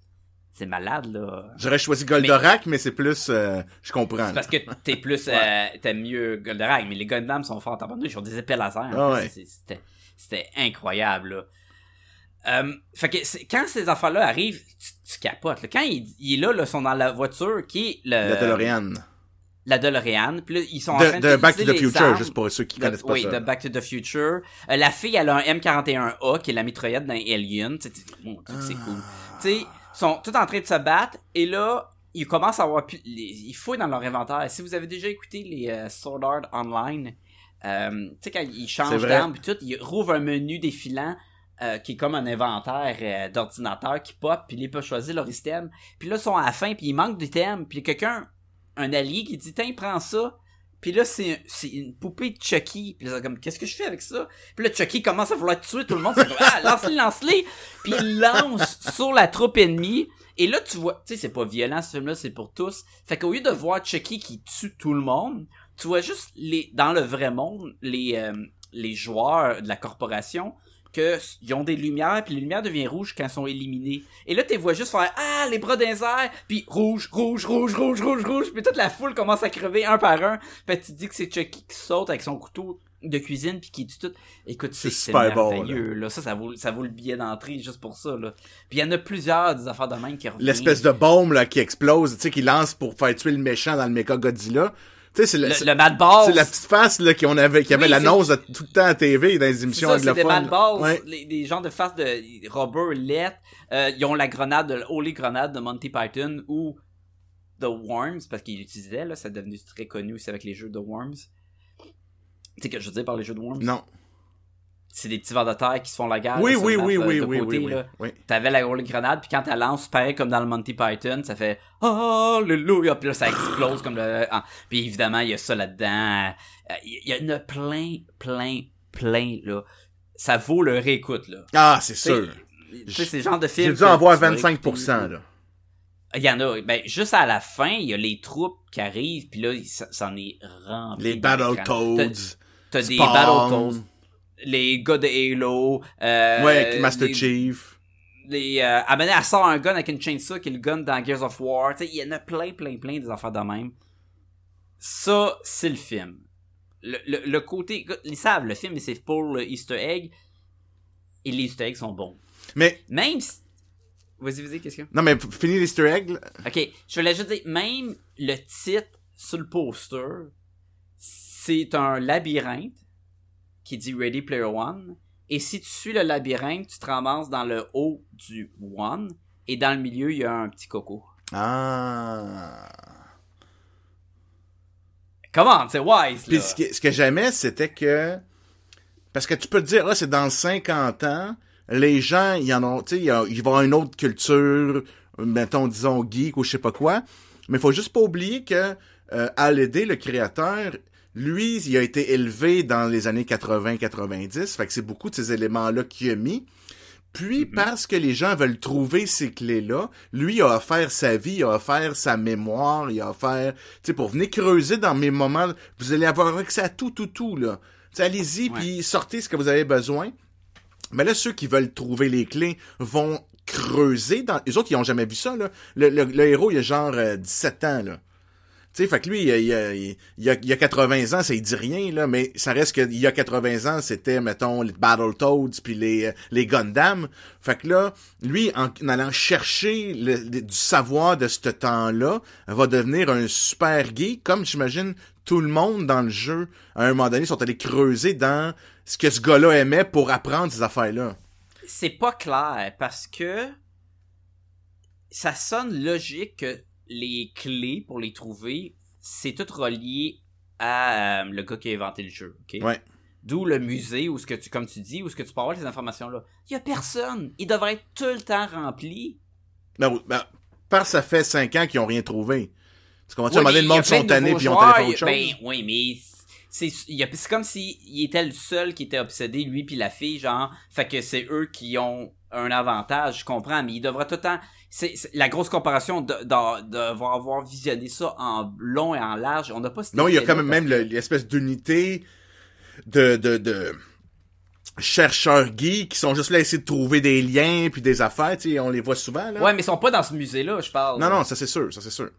c'est malade, là. J'aurais choisi Goldorak, mais, c'est plus, euh, je comprends. C'est parce que t'es plus, <laughs> euh, t'aimes mieux Goldorak, mais les Gundam sont forts en ils ont des épées laser. en Ah ouais. C'était, c'était incroyable, là. Euh, fait que quand ces affaires-là arrivent, tu, tu capotes. là. Quand il, il est là, là, ils sont dans la voiture qui est le, La DeLorean. La DeLorean. Puis là, ils sont en train De, de Back to the Future, armes. juste pour ceux qui De- connaissent pas oui, ça. de Back to the Future. Euh, la fille, elle a un M41A, qui est la mitraillette d'un Alien. Tu sais, tu- mon Dieu, c'est cool. Tu sais, ils sont tous en train de se battre, et là, ils commencent à avoir... pu- ils fouillent dans leur inventaire. Si vous avez déjà écouté les euh, Sword Art Online, euh, tu sais, quand ils changent d'arme, puis tout, ils rouvrent un menu défilant euh, qui est comme un inventaire euh, d'ordinateur qui pop, puis ils peuvent choisir leur système. Puis là, ils sont à la fin, puis il manque d'items, puis quelqu'un, un allié qui dit, tiens, prends ça. Puis là, c'est une poupée de Chucky. Puis là, comme, qu'est-ce que je fais avec ça? Puis là, Chucky commence à vouloir tuer tout le monde. C'est comme, ah, lance-les, lance-les. Puis il lance sur la troupe ennemie. Et là, tu vois, tu sais, c'est pas violent ce film-là, c'est pour tous. Fait qu'au lieu de voir Chucky qui tue tout le monde, tu vois juste les, dans le vrai monde, les, euh, les joueurs de la corporation, que s- ils ont des lumières, puis les lumières deviennent rouges quand elles sont éliminées. Et là, tu vois juste faire Ah, les bras d'un air, puis rouge, rouge, rouge, rouge, rouge, rouge, puis toute la foule commence à crever un par un. Puis tu te dis que c'est Chucky qui saute avec son couteau de cuisine puis qui tue tout. Écoute, c'est super bon, là. Ça, ça vaut, ça vaut le billet d'entrée juste pour ça, là. Puis il y en a plusieurs des affaires de même qui reviennent. L'espèce de bombe, là, qui explose, tu sais, qui lance pour faire tuer le méchant dans le Mecha Godzilla. Tu sais, c'est le- Le, Mad Balls. c'est la petite face, là, qu'on avait, qui avait Oui, l'annonce tout le temps à TV dans les émissions ça, c'est des anglophones. Mad Balls, Ouais. les, des gens de face de Robert Lett. Euh, ils ont la grenade, de, Holy Grenade de Monty Python ou The Worms, parce qu'ils l'utilisaient, là, c'est devenu très connu aussi avec les jeux de Worms. Tu sais que je veux dire par les jeux de Worms? Non. C'est des petits vers de terre qui se font la guerre. Oui, là, oui, oui, euh, oui, oui, côté, oui, oui, là. oui. T'avais la Holy Grenade, puis quand elle lance, pareil comme dans le Monty Python, ça fait Alléluia, puis là ça explose comme le. ah. Puis évidemment, il y a ça là-dedans. Euh, Il y en a plein, plein, plein, là. Ça vaut le réécoute, là. Ah, c'est sûr. Tu sais, c'est le genre de film. J'ai dû en voir tu vas 25%, écouter. là. Il y en a. Ben, juste à la fin, il y a les troupes qui arrivent, puis là, ça, ça en est rempli. Les Battletoads. T'as- T'as des. Battletoads, les gars de Halo. Euh, Ouais, Master les- Chief. les euh, ben elle sort un gun avec une chainsaw qui est le gun dans Gears of War. Tu sais il y en a plein plein plein des affaires de même. Ça c'est le film. Le, le, le côté ils savent le film c'est pour le Easter egg et les Easter eggs sont bons. Mais, même si... vas-y vas-y qu'est-ce que non, mais f- fini l'Easter egg, ok je voulais juste dire même le titre sur le poster c'est un labyrinthe qui dit Ready Player One et si tu suis le labyrinthe tu te ramasses dans le haut du One et dans le milieu il y a un petit coco Ah. Comment, c'est wise, Puis ce que, ce que j'aimais, c'était que... Parce que tu peux te dire, là, c'est dans 50 ans, les gens, ils en ont, tu sais, ils vont avoir une autre culture, mettons, disons, geek ou je sais pas quoi. Mais faut juste pas oublier que euh, Hallyday, le créateur, lui, il a été élevé dans les années 80-90. Fait que c'est beaucoup de ces éléments-là qu'il a mis. Puis, Mhm. parce que les gens veulent trouver ces clés-là, lui il a offert sa vie, il a offert sa mémoire, il a offert, tu sais, pour venir creuser dans mes moments, vous allez avoir accès à tout, tout, tout, là. Allez-y, puis sortez ce que vous avez besoin. Mais là, ceux qui veulent trouver les clés vont creuser dans... Les autres, ils ont jamais vu ça, là. Le, le- le héros, il a genre euh, 17 ans, là. Tu sais, fait que lui, il, il, a- il, a, il a 80 ans, ça il dit rien, là, mais ça reste qu'il y a 80 ans, c'était, mettons, les Battletoads puis les, les Gundam. Fait que là, lui, en, allant chercher du savoir de ce temps-là, va devenir un super geek, comme j'imagine tout le monde dans le jeu, à un moment donné, sont allés creuser dans ce que ce gars-là aimait pour apprendre ces affaires-là. C'est pas clair parce que ça sonne logique que les clés pour les trouver, c'est tout relié à euh, le gars qui a inventé le jeu. ok? Ouais. D'où le musée où ce que tu, comme tu dis, où ce que tu peux avoir ces informations-là. Il y a personne. Il devrait être tout le temps rempli. Non, ben, parce que ça fait 5 ans qu'ils ont rien trouvé. Tu comprends? Ouais, à un moment donné, mais le monde sont tannés puis ils ont télé autre chose. Ben oui, mais c'est comme si il était le seul qui était obsédé, lui puis la fille, genre. Fait que c'est eux qui ont un avantage, je comprends, mais il devrait tout le temps. C'est c'est- la grosse comparaison de, avoir visionné ça en long et en large. On n'a pas. Non, il y a quand même même le- l'espèce d'unité de, de, de chercheurs geeks qui sont juste là à essayer de trouver des liens puis des affaires, tu sais, on les voit souvent, là. Ouais, mais ils sont pas dans ce musée-là, je parle. Non, non, ça c'est sûr, ça c'est sûr.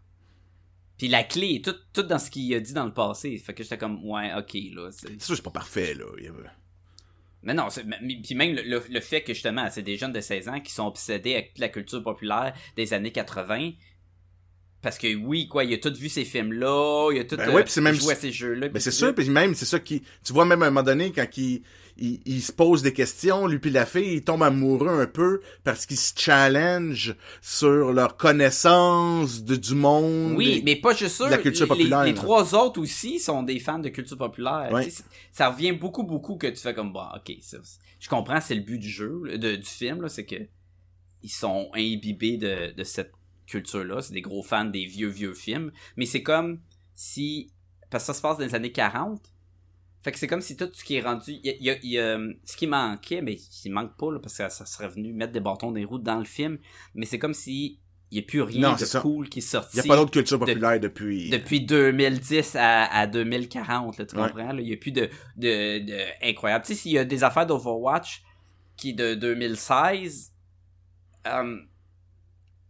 Puis la clé est tout, tout dans ce qu'il a dit dans le passé. Fait que j'étais comme, ouais, ok, là. c'est- C'est sûr, c'est pas parfait, là. Mais non, puis même le, le- le fait que justement, c'est des jeunes de 16 ans qui sont obsédés avec la culture populaire des années 80. Parce que oui, quoi, il a tout vu ces films-là, il a tout Ben euh, ouais, c'est même- joué à ces jeux-là. Mais puis c'est sûr, puis même, c'est ça qui... Tu vois, même à un moment donné, quand il, il, il se pose des questions, lui puis la fille, ils tombent amoureux un peu parce qu'ils se challenge sur leur connaissance de, du monde. Oui, et- mais pas juste la culture les- populaire, Les, trois autres aussi sont des fans de culture populaire. Tu sais, Ça revient beaucoup, beaucoup que tu fais comme, bon, ok, ça, je comprends, c'est le but du jeu, de, du film, c'est que ils sont imbibés de, de cette culture-là. C'est des gros fans des vieux, vieux films. Mais c'est comme si, parce que ça se passe dans les années 40. Fait que c'est comme si tout ce qui est rendu, il y a, il y a- il y a, euh, ce qui manquait, mais il manque pas, là, parce que ça, serait venu mettre des bâtons des roues dans le film. Mais c'est comme si il y a plus rien Non, de ça. cool qui est sorti Il n'y a pas d'autre culture populaire depuis... depuis 2010 à, à 2040, là, tu Ouais. comprends? Il n'y a plus de, de, de incroyable. Tu sais, s'il y a des affaires d'Overwatch qui de 2016, euh, tu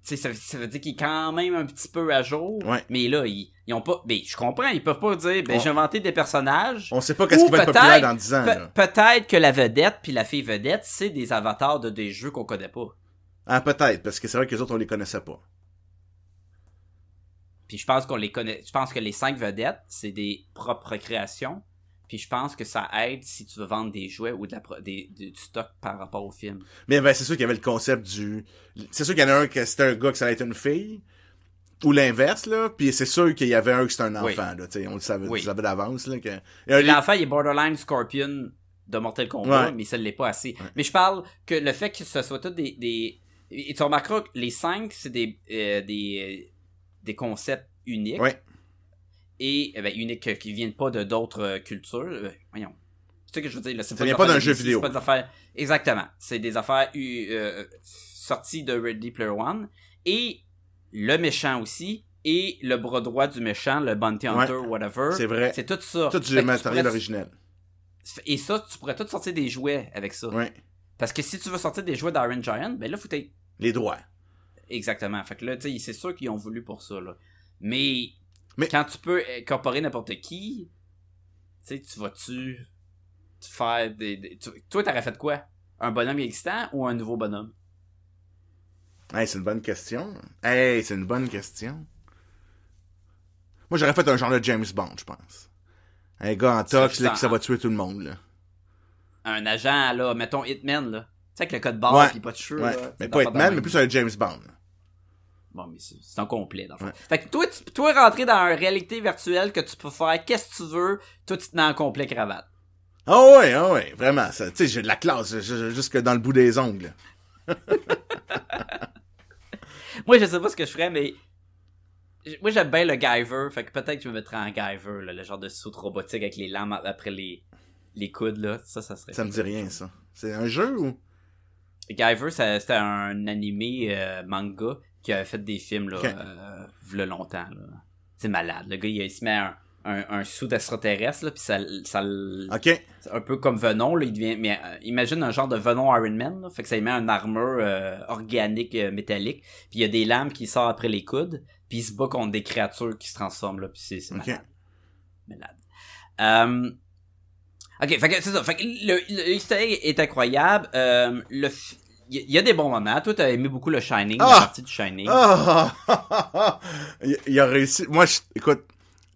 sais, ça, ça veut dire qu'il est quand même un petit peu à jour. Ouais. Mais là, ils, ils ont pas. Ben, je comprends, ils peuvent pas dire, ben, j'ai inventé des personnages. On sait pas qu'est-ce qui va être populaire dans 10 ans, Pe-. Peut-être que la vedette puis la fille vedette, c'est des avatars de des jeux qu'on connaît pas. Ah, peut-être, parce que c'est vrai que les autres, on les connaissait pas. Puis je pense qu'on les connaît. Je pense que les cinq vedettes, c'est des propres créations. Puis je pense que ça aide si tu veux vendre des jouets ou de la pro- des, du du stock par rapport au film. Mais ben, c'est sûr qu'il y avait le concept du... C'est sûr qu'il y en a un que c'était un gars que ça allait être une fille, ou l'inverse, là, puis c'est sûr qu'il y avait un que c'était un enfant, Oui. là, tu sais, on le savait, Oui. d'avance, là, que... L'enfant, il est borderline Scorpion de Mortal Kombat, Ouais. mais ça l'est pas assez. Mais je parle que le fait que ce soit tout des... des... Et tu remarqueras que les cinq, c'est des, euh, des, des concepts uniques. Ouais. Et eh ben, uniques euh, qui viennent pas de d'autres euh, cultures. Euh, voyons. C'est ça que je veux dire. Là, Ça vient pas d'un jeu vidéo. C'est pas des affaires... Exactement. C'est des affaires euh, euh, sorties de Ready Player One. Et le méchant aussi. Et le bras droit du méchant, le Bounty Hunter, whatever. C'est vrai. C'est tout ça. Tout du matériel pourrais- originel. Et ça, tu pourrais tout sortir des jouets avec ça. Ouais. Parce que si tu veux sortir des jouets d'Iron Giant, ben là, faut être... Les droits. Exactement. Fait que là, tu sais, c'est sûr qu'ils ont voulu pour ça, là. Mais, Mais- quand tu peux incorporer n'importe qui, tu sais, tu vas-tu faire des... des- tu- Toi, t'aurais fait quoi? Un bonhomme existant ou un nouveau bonhomme? Hey, c'est une bonne question. Hey, c'est une bonne question. Moi, j'aurais fait un genre de James Bond, je pense. Un gars en tox, là, qui ça va tuer tout le monde, là. Un agent, là, mettons Hitman, là. Tu sais, avec le code barre Ouais. pis pas de cheveux, Ouais. là. Mais pas Hitman, mais plus un James Bond. là. Bon, mais c'est un complet, dans le fond. Ouais. Fait que toi, tu, toi, rentrer dans une réalité virtuelle que tu peux faire qu'est-ce que tu veux, toi, tu te mets en complet cravate. Ah ouais, ah ouais, vraiment. Tu sais, j'ai de la classe, jusque dans le bout des ongles. <laughs> Moi, je sais pas ce que je ferais, mais. Moi, j'aime bien le Guyver, fait que peut-être que je me mettrais en Guyver, là, le genre de soute robotique avec les lames après les, les coudes, là. Ça, ça serait. Ça me dit rien, ça. C'est un jeu ou? Guyver, c'était un animé euh, manga qui avait fait des films, là, Ok. euh, v'là longtemps, là. C'est malade. Le gars, il, il se met un, un, un sou d'extraterrestre, là, pis ça, ça, le- Ok. C'est un peu comme Venom, là, il devient. Mais euh, imagine un genre de Venom Iron Man, là, fait que ça lui met une armure euh, organique euh, métallique, puis il y a des lames qui sortent après les coudes, puis il se bat contre des créatures qui se transforment, là, puis c'est c'est Ok. malade. Malade. Ok, fait que c'est ça. Fait que le, le est incroyable. Euh, le il y, a des bons moments. Toi, t'as aimé beaucoup le Shining, la Ah! partie du Shining. Ah! <laughs> il, il a réussi. Moi, je- écoute,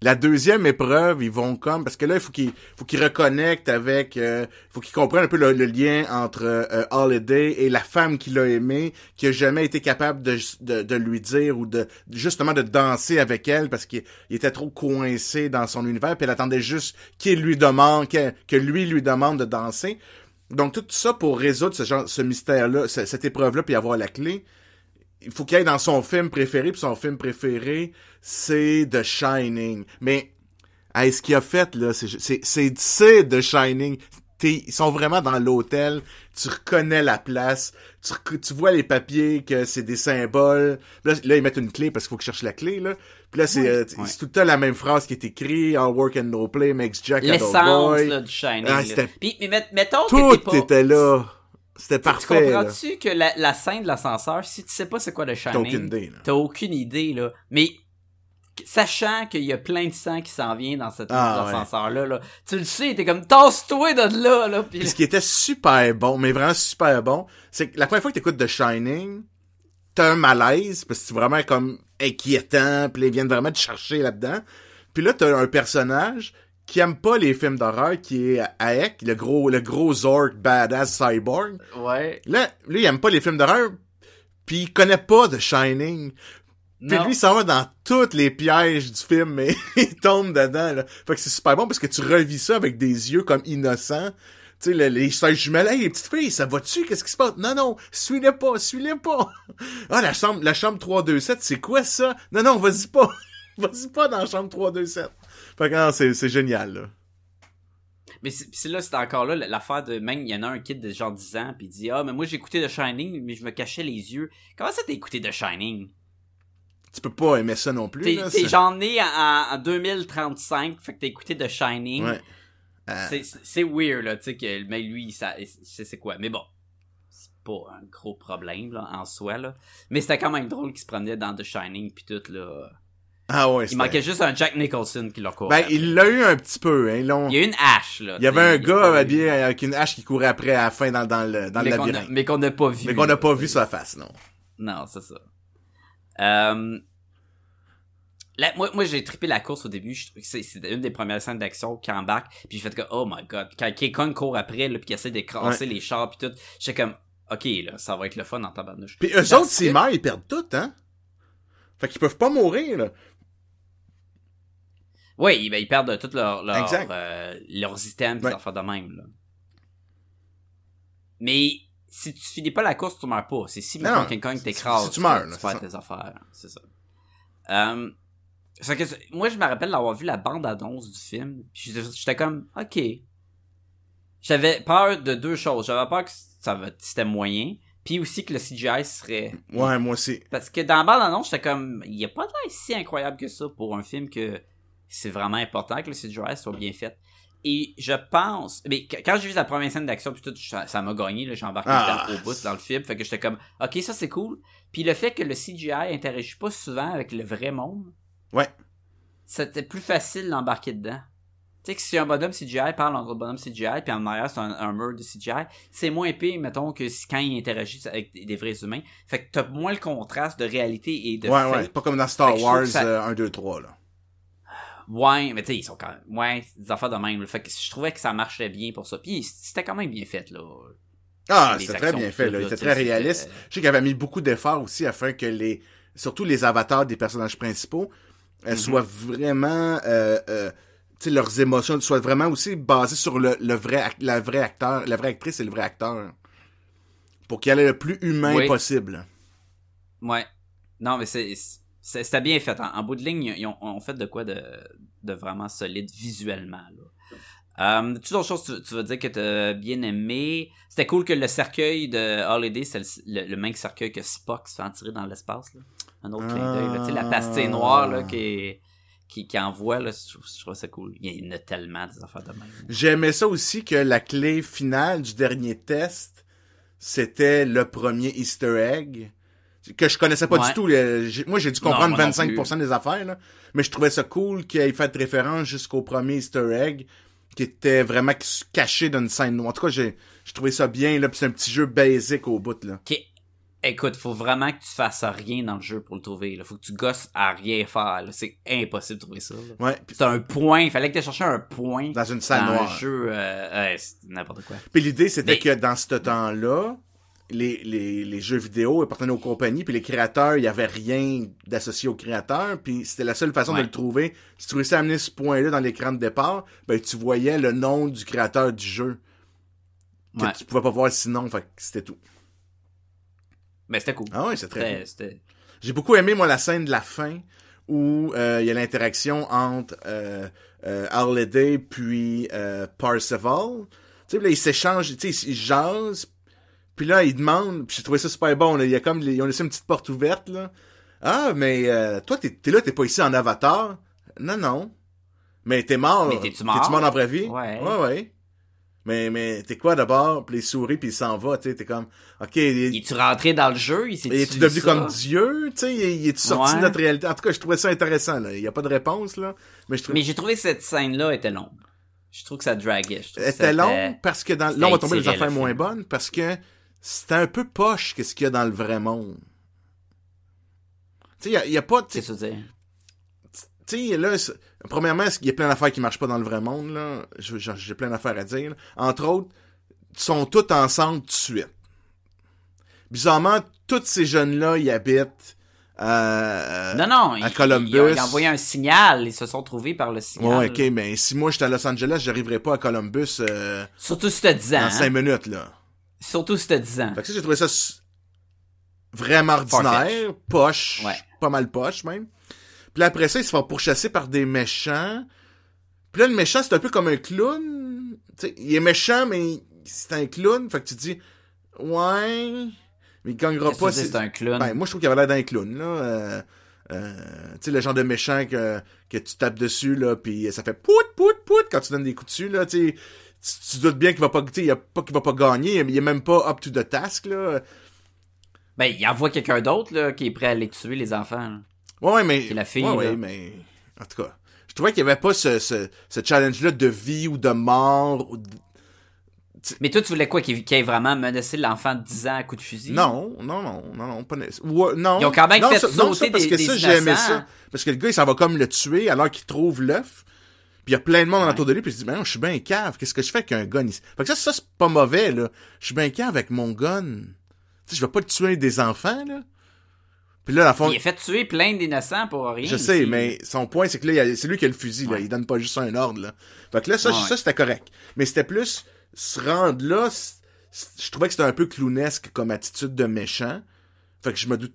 la deuxième épreuve, ils vont comme parce que là, il faut qu'ils faut qu'ils reconnectent avec, euh, faut qu'ils comprennent un peu le, lien entre euh, Holiday et la femme qu'il a aimée, qui a jamais été capable de, de, lui dire ou de justement de danser avec elle parce qu'il il était trop coincé dans son univers, puis elle attendait juste qu'il lui demande, que, que lui lui demande de danser. Donc tout ça pour résoudre ce genre, ce mystère-là, ce- cette épreuve-là, puis avoir la clé il faut qu'il aille dans son film préféré, puis son film préféré, c'est The Shining. Mais, hey, ce qu'il a fait, là, c'est, c'est, c'est, c'est The Shining. T'es- ils sont vraiment dans l'hôtel, tu reconnais la place, tu, tu vois les papiers que c'est des symboles. Là, là, ils mettent une clé parce qu'il faut que je cherche la clé, là. Puis là, c'est, euh, Ouais. c'est tout le temps la même phrase qui est écrite, All work and no play makes Jack L'essence là, du Shining. Ah, là. Puis, mais met- mettons que Tout pas... était là. C'était Tu parfait, là. comprends-tu que la, la scène de l'ascenseur, si tu sais pas c'est quoi le Shining, T'as aucune idée, là. t'as aucune idée, là. Mais sachant qu'il y a plein de sang qui s'en vient dans cet Ah, ascenseur-là, là, tu le sais, t'es comme tasse-toi de là, là. Puis Puis ce qui était super bon, mais vraiment super bon, c'est que la première fois que t'écoutes The Shining, t'as un malaise, parce que c'est vraiment comme inquiétant, puis ils viennent vraiment te chercher là-dedans. Puis là, t'as un personnage qui aime pas les films d'horreur, qui est Aek, le gros, le gros Zork badass cyborg. ouais. Là, lui, il aime pas les films d'horreur, puis il connaît pas The Shining. Puis lui, s'en va dans tous les pièges du film, mais <laughs> il tombe dedans, là. Fait que c'est super bon parce que tu revis ça avec des yeux comme innocents. Tu sais, le- les sœurs jumelles, hey, les petites filles, ça va-tu? Qu'est-ce qui se passe? Non, non, suis-les pas, suis-les pas. <laughs> Ah, la chambre, la chambre 327, c'est quoi ça? Non, non, vas-y pas. <laughs> vas-y pas dans la chambre 327. Fait que non, c'est, c'est génial, là. Mais c'est là, c'est encore là l'affaire de même, il y en a un kid de genre 10 ans, puis il dit Ah, mais moi j'ai écouté The Shining, mais je me cachais les yeux. Comment ça t'as écouté The Shining? Tu peux pas aimer ça non plus, T'es genre né en, en 2035, fait que t'as écouté The Shining. Ouais. Euh, C'est- weird, là, tu sais, que mais lui, ça, c'est c'est quoi? Mais bon, c'est pas un gros problème, là, en soi, là. Mais c'était quand même drôle qu'il se promenait dans The Shining, puis tout, là. Ah ouais, Il manquait juste un Jack Nicholson qui leur courait. Ben, il l'a eu un petit peu, hein. L'ont- Il y a une hache, là. Il y avait un gars habillé avec une hache qui courait après à la fin dans, dans le, dans le mais a- labyrinthe. Mais qu'on n'a pas vu. Mais qu'on n'a pas vu sa face, non. Non, c'est ça. Euh, moi, moi j'ai trippé la course au début. C'est c'est une des premières scènes d'action qui embarque. Puis j'ai fait que, oh my god. Quand Kong court après, là, puis qu'il essaie de crasser les chars, puis tout, j'étais comme, ok, là, ça va être le fun en tabarnouche. Puis eux autres, s'ils que- meurent, ils perdent tout, hein? Fait qu'ils peuvent pas mourir, là. Oui, ben, ils perdent tout leur, leur, euh, leurs items, Ouais. leurs affaires de même, là. Mais, si tu finis pas la course, tu meurs pas. C'est si maintenant Si- t'écrase, si tu meurs, tu perds tes affaires. C'est ça. Euh, fait que moi, je me rappelle d'avoir vu la bande-annonce du film. J'étais- comme, ok. J'avais peur de deux choses. J'avais peur que ça c'était moyen. Puis aussi que le CGI serait. Ouais, moi aussi. Parce que dans la bande-annonce, j'étais comme, il y a pas de l'air si incroyable que ça pour un film que c'est vraiment important que le CGI soit bien fait. Et je pense, mais qu- quand j'ai vu la première scène d'action puis tout, ça m'a gagné, là, j'ai embarqué Ah. au bout dans le film, fait que j'étais comme, ok, ça c'est cool. Puis le fait que le CGI interagit pas souvent avec le vrai monde, Ouais. c'était plus facile d'embarquer dedans. Tu sais que si un bonhomme CGI parle en gros bonhomme CGI, puis en arrière c'est un, un mur de CGI, c'est moins épais, mettons, que quand il interagit avec des, vrais humains. Fait que t'as moins le contraste de réalité et de Ouais, ouais. Pas comme dans Star Wars que ça- euh, 1, 2, 3, là. Ouais, mais tu sais, ils sont quand même. Ouais, des affaires de même. Fait que je trouvais que ça marchait bien pour ça. Puis c'était quand même bien fait, là. Ah, c'était très bien fait, là. Il était très réaliste. Je sais qu'il avait mis beaucoup d'efforts aussi afin que les, surtout les avatars des personnages principaux, euh, Mhm. soient vraiment, euh, euh, tu sais, leurs émotions soient vraiment aussi basées sur le, le vrai, la vraie acteur, la vraie actrice et le vrai acteur. Pour qu'il y ait le plus humain Oui. possible. Ouais. Non, mais c'est. C'était bien fait. En, en bout de ligne, ils ont, fait de quoi de, de vraiment solide visuellement. Là. Euh, tu d'autres choses, tu, vas dire que t'as bien aimé. C'était cool que le cercueil de Holiday, c'est le, le- même cercueil que Spock se fait en tirer dans l'espace. Un autre clin d'œil. la pastille noire là, qui, qui, qui envoie, là, je, trouve, je trouve ça cool. Il y en a tellement des affaires de même. J'aimais ça aussi que la clé finale du dernier test, c'était le premier Easter egg. Que je connaissais pas Ouais. du tout. Moi, j'ai dû comprendre moi non 25% des affaires, là. Mais je trouvais ça cool qu'il ait fait référence jusqu'au premier Easter egg, qui était vraiment caché dans une scène noire. En tout cas, j'ai, trouvé ça bien, là, c'est un petit jeu basic au bout, là. Ok. Écoute, faut vraiment que tu fasses rien dans le jeu pour le trouver. Là. Faut que tu gosses à rien faire. là. C'est impossible de trouver ça. là. Ouais. C'est un point. Il fallait que tu cherches un point dans une salle dans un noire. jeu. Euh, n'importe quoi. Puis l'idée, c'était Mais- que dans ce temps-là, les, les, les jeux vidéo appartenaient aux compagnies, puis les créateurs, il y avait rien d'associé aux créateurs, puis c'était la seule façon Ouais. de le trouver. Si tu réussissais à amener ce point-là dans l'écran de départ, ben tu voyais le nom du créateur du jeu. Que Ouais. tu pouvais pas voir sinon, fait c'était tout. Mais c'était cool. Ah c'est très cool. J'ai beaucoup aimé, moi, la scène de la fin, où euh, il y a l'interaction entre euh, euh, Harley puis euh, Parseval. Tu sais, là, ils s'échangent, tu sais, ils jasent, puis là, ils demandent, puis j'ai trouvé ça super bon, là, il y a comme, ils ont laissé une petite porte ouverte, là. Ah, mais euh, toi, t'es t'es là, t'es pas ici en avatar? Non, non. Mais t'es mort. Mais t'es-tu mort? T'es-tu mort dans la vraie vie? Ouais. Ouais, ouais. Mais, mais t'es quoi d'abord? Puis les souris, puis il s'en va, tu sais, t'es comme, ok, il- Es-tu rentré dans le jeu? Il s'est et es-tu devenu comme Dieu? Tu sais, il il est sorti Ouais. de notre réalité? En tout cas, je trouvais ça intéressant, là. Il y a pas de réponse, là. Mais je trouve... Mais j'ai trouvé que cette scène-là était longue. Je trouve que ça draguait. Je trouve que C'était c'était- long parce que dans... Là, on va tomber dans des affaires moins bonnes parce que c'était un peu poche qu'est-ce qu'il y a dans le vrai monde. Tu sais, il y a, pas... Tu C'est ça, dire. sais, là, premièrement, il y a plein d'affaires qui marchent pas dans le vrai monde, là? J'ai plein d'affaires à dire. là. Entre autres, ils sont tous ensemble tout de suite. Bizarrement, tous ces jeunes-là, ils habitent... Euh, Non, non. à Columbus. Il, a- il a envoyé un signal. Ils se sont trouvés par le signal. Ouais, ok, mais si moi j'étais à Los Angeles, j'arriverais pas à Columbus euh, Surtout si t'as 10 ans. dans hein. 5 minutes, là. Surtout si t'as 10 ans. Fait que ça, j'ai trouvé ça vraiment ordinaire, poche, Ouais. pas mal poche même. Puis là, après ça, ils se font pourchasser par des méchants. Puis là, le méchant, c'est un peu comme un clown. Tu sais, il est méchant, mais c'est un clown. Fait que tu te dis, ouais, mais il gagnera pas. si- c'est un clown? Ben, moi, je trouve qu'il avait l'air d'un clown, là. Euh, euh, tu sais, le genre de méchant que, que tu tapes dessus, là, puis ça fait pout, pout, pout quand tu donnes des coups dessus, là, tu. Tu, doutes bien qu'il va pas, il a pas qu'il va pas gagner, il est même pas up to the task, là. Ben, il envoie quelqu'un d'autre, là, qui est prêt à aller tuer les enfants. là. Ouais, ouais, mais. La fille, Ouais, ouais, là. mais. En tout cas. Je trouvais qu'il y avait pas ce, ce, ce challenge-là de vie ou de mort. Ou de- Mais toi, tu voulais quoi? Qu'il ait vraiment menacé l'enfant de 10 ans à coup de fusil? Non, non, non, non, non, pas nécessaire. Ou, euh, non. Ils ont quand même non, fait ça, non, ça, sauter parce des- que des ça, j'ai aimé innocents. ça. Parce que le gars, il s'en va comme le tuer alors qu'il trouve l'œuf. Puis il y a plein de monde autour de lui, puis il se dit, ben non, je suis bien cave, qu'est-ce que je fais avec un gun ici? Fait que ça, ça, c'est pas mauvais, là. Je suis bien cave avec mon gun. Tu sais, je vais pas tuer des enfants, là. Puis là, la fond, Il a fait tuer plein d'innocents pour rien. je sais, mais son point, c'est que là, c'est lui qui a le fusil, là. Il donne pas juste un ordre, là. Fait que là, ça, Ouais, ça c'était correct. Mais c'était plus, se rendre là, je trouvais que c'était un peu clownesque comme attitude de méchant. Fait que je me doute,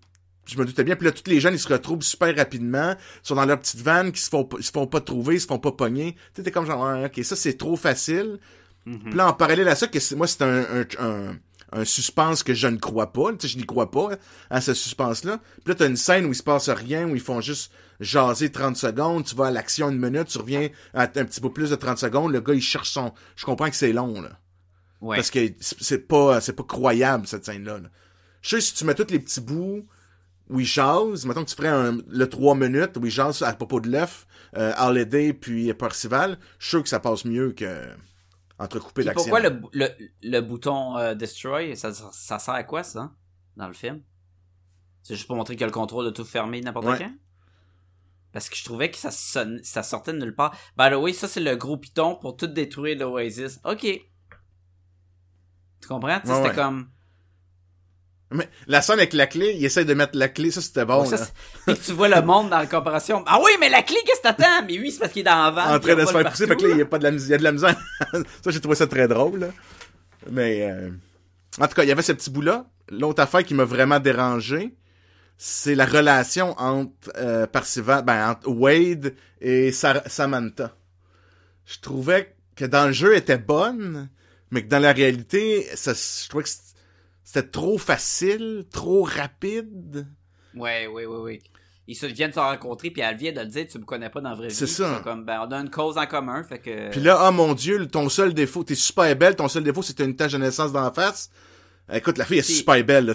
je me doutais bien. Puis là, tous les jeunes, ils se retrouvent super rapidement, ils sont dans leur petite vanne, qui se font, pas- ils se font pas trouver, ils se font pas pogner. Tu sais, t'es comme genre, ah, ok, ça, c'est trop facile. Mhm. Puis là, en parallèle à ça, que c'est- moi, c'est un, un, un, un suspense que je ne crois pas. Tu sais, je n'y crois pas à ce suspense-là. Puis là, t'as une scène où il se passe rien, où ils font juste jaser 30 secondes, tu vas à l'action une minute, tu reviens à un petit peu plus de 30 secondes, le gars, il cherche son... Je comprends que c'est long, là. Ouais. Parce que c'est c'est pas, c'est pas croyable, cette scène-là. là. Je sais, si tu mets tous les petits bouts où il jase, mettons que tu ferais un- le 3 minutes où il jase à propos de l'œuf, euh, puis Percival, je suis sûr que ça passe mieux que entrecoupé d'action. pourquoi le, le, le bouton euh, Destroy, ça, ça sert à quoi, ça, dans le film? C'est juste pour montrer qu'il y a le contrôle de tout fermer n'importe Ouais. quand? Parce que je trouvais que ça, sonne, ça sortait de nulle part. By the way, ça, c'est le gros piton pour tout détruire l'Oasis. OK. Tu comprends? Ouais, c'était ouais. comme... Mais la scène avec la clé, il essaie de mettre la clé, ça c'était bon. ça, là. c'est- Puis tu vois le monde dans la comparaison. Ah oui, mais la clé, qu'est-ce que t'attends? Mais oui, c'est parce qu'il est dans la vanne. en train de se faire pousser, fait que là, il y a pas de la, il y a de la misère. <laughs> ça, j'ai trouvé ça très drôle, là. Mais, euh, en tout cas, il y avait ce petit bout-là. L'autre affaire qui m'a vraiment dérangé, c'est la relation entre, euh, ben, entre Wade et Sa- Samantha. Je trouvais que dans le jeu, elle était bonne, mais que dans la réalité, ça, je trouvais que c'était- trop facile, trop rapide. Ouais, ouais, ouais, ouais. Ils se viennent se rencontrer, puis elle vient de le dire, tu me connais pas dans la vraie vie. C'est ça. Comme, ben, on a une cause en commun, fait que... Puis là, oh mon dieu, ton seul défaut, t'es super belle, ton seul défaut, c'est une tache de naissance dans la face. Écoute, la fille est super belle, là,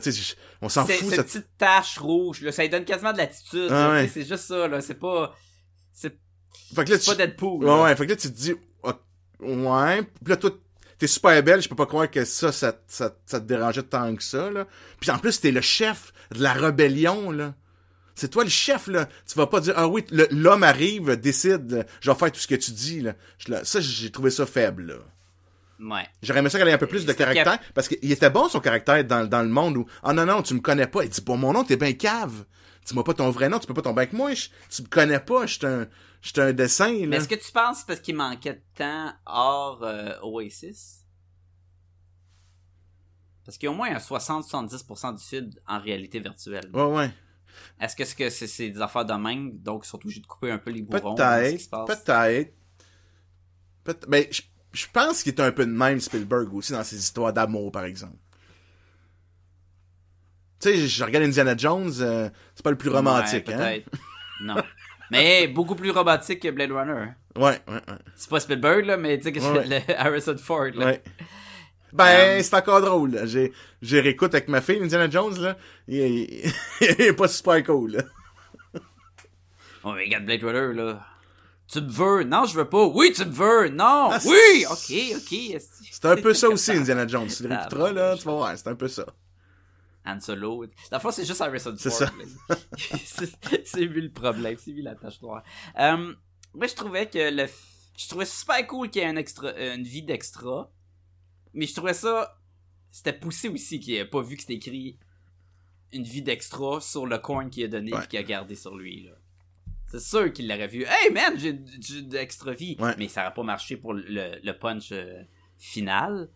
on s'en fout, cette petite tache rouge, là, ça lui donne quasiment de l'attitude. Ah ouais. C'est juste ça, là. C'est pas. C'est pas. Deadpool. Ouais, ouais, fait que là, tu te dis, ah, ouais, puis là, toi, t'es super belle, je peux pas croire que ça, ça, ça, ça te dérangeait tant que ça, là. Puis en plus, t'es le chef de la rébellion, là. C'est toi le chef, là. Tu vas pas dire, ah oui, l'homme arrive, décide, je vais faire tout ce que tu dis, là. Ça, j'ai trouvé ça faible, là. Ouais. J'aurais aimé ça qu'elle ait un peu plus de caractère, parce qu'il était bon, son caractère, dans, dans le monde où, ah non, non, tu me connais pas. Il dit, bon, mon nom, t'es ben cave. Dis-moi pas ton vrai nom, tu peux pas tomber avec moi, je- tu me connais pas, je suis un, je suis un dessin, là. est-ce que tu penses c'est parce qu'il manquait de temps hors euh, Oasis? Parce qu'il y a au moins un 60-70% du film en réalité virtuelle. Ouais, ouais. Est-ce que c'est que c'est c'est des affaires de même, donc ils sont obligés de couper un peu les bourrons? se Peut-être, peut-être. Peut mais je, je pense qu'il est un peu de même Spielberg aussi dans ses histoires d'amour, par exemple. Tu sais, je, regarde Indiana Jones, euh, c'est pas le plus romantique, Ouais, hein? peut-être. non. <laughs> Mais beaucoup plus romantique que Blade Runner. Ouais, ouais, ouais. C'est pas Spielberg, là, mais tu sais que Ouais, c'est le Harrison Ford, là. ouais. Ben, Um, c'est encore drôle. là. J'ai, j'ai réécoute avec ma fille, Indiana Jones, là. Il, il- il est pas super cool, là. Oh, mais regarde Blade Runner, là. Tu me veux? Non, je veux pas. Oui, tu me veux? Non! Ah, oui! Ok, ok. C'est un peu ça aussi, Indiana Jones. Tu le Ah, réécouteras, là, tu vas voir, c'est un peu ça. Han Solo. La fois, c'est juste Harrison Ford. <laughs> c'est lui le problème. C'est lui la tâche noire. Euh, moi, je trouvais que le. Je trouvais super cool qu'il y ait un extra, euh, une vie d'extra. Mais je trouvais ça. C'était poussé aussi qu'il ait pas vu que c'était écrit une vie d'extra sur le coin qu'il a donné Ouais. et qu'il a gardé sur lui. là. C'est sûr qu'il l'aurait vu. Hey man, j'ai j'ai d'extra vie. Ouais. Mais ça n'aurait pas marché pour le, le punch euh, final.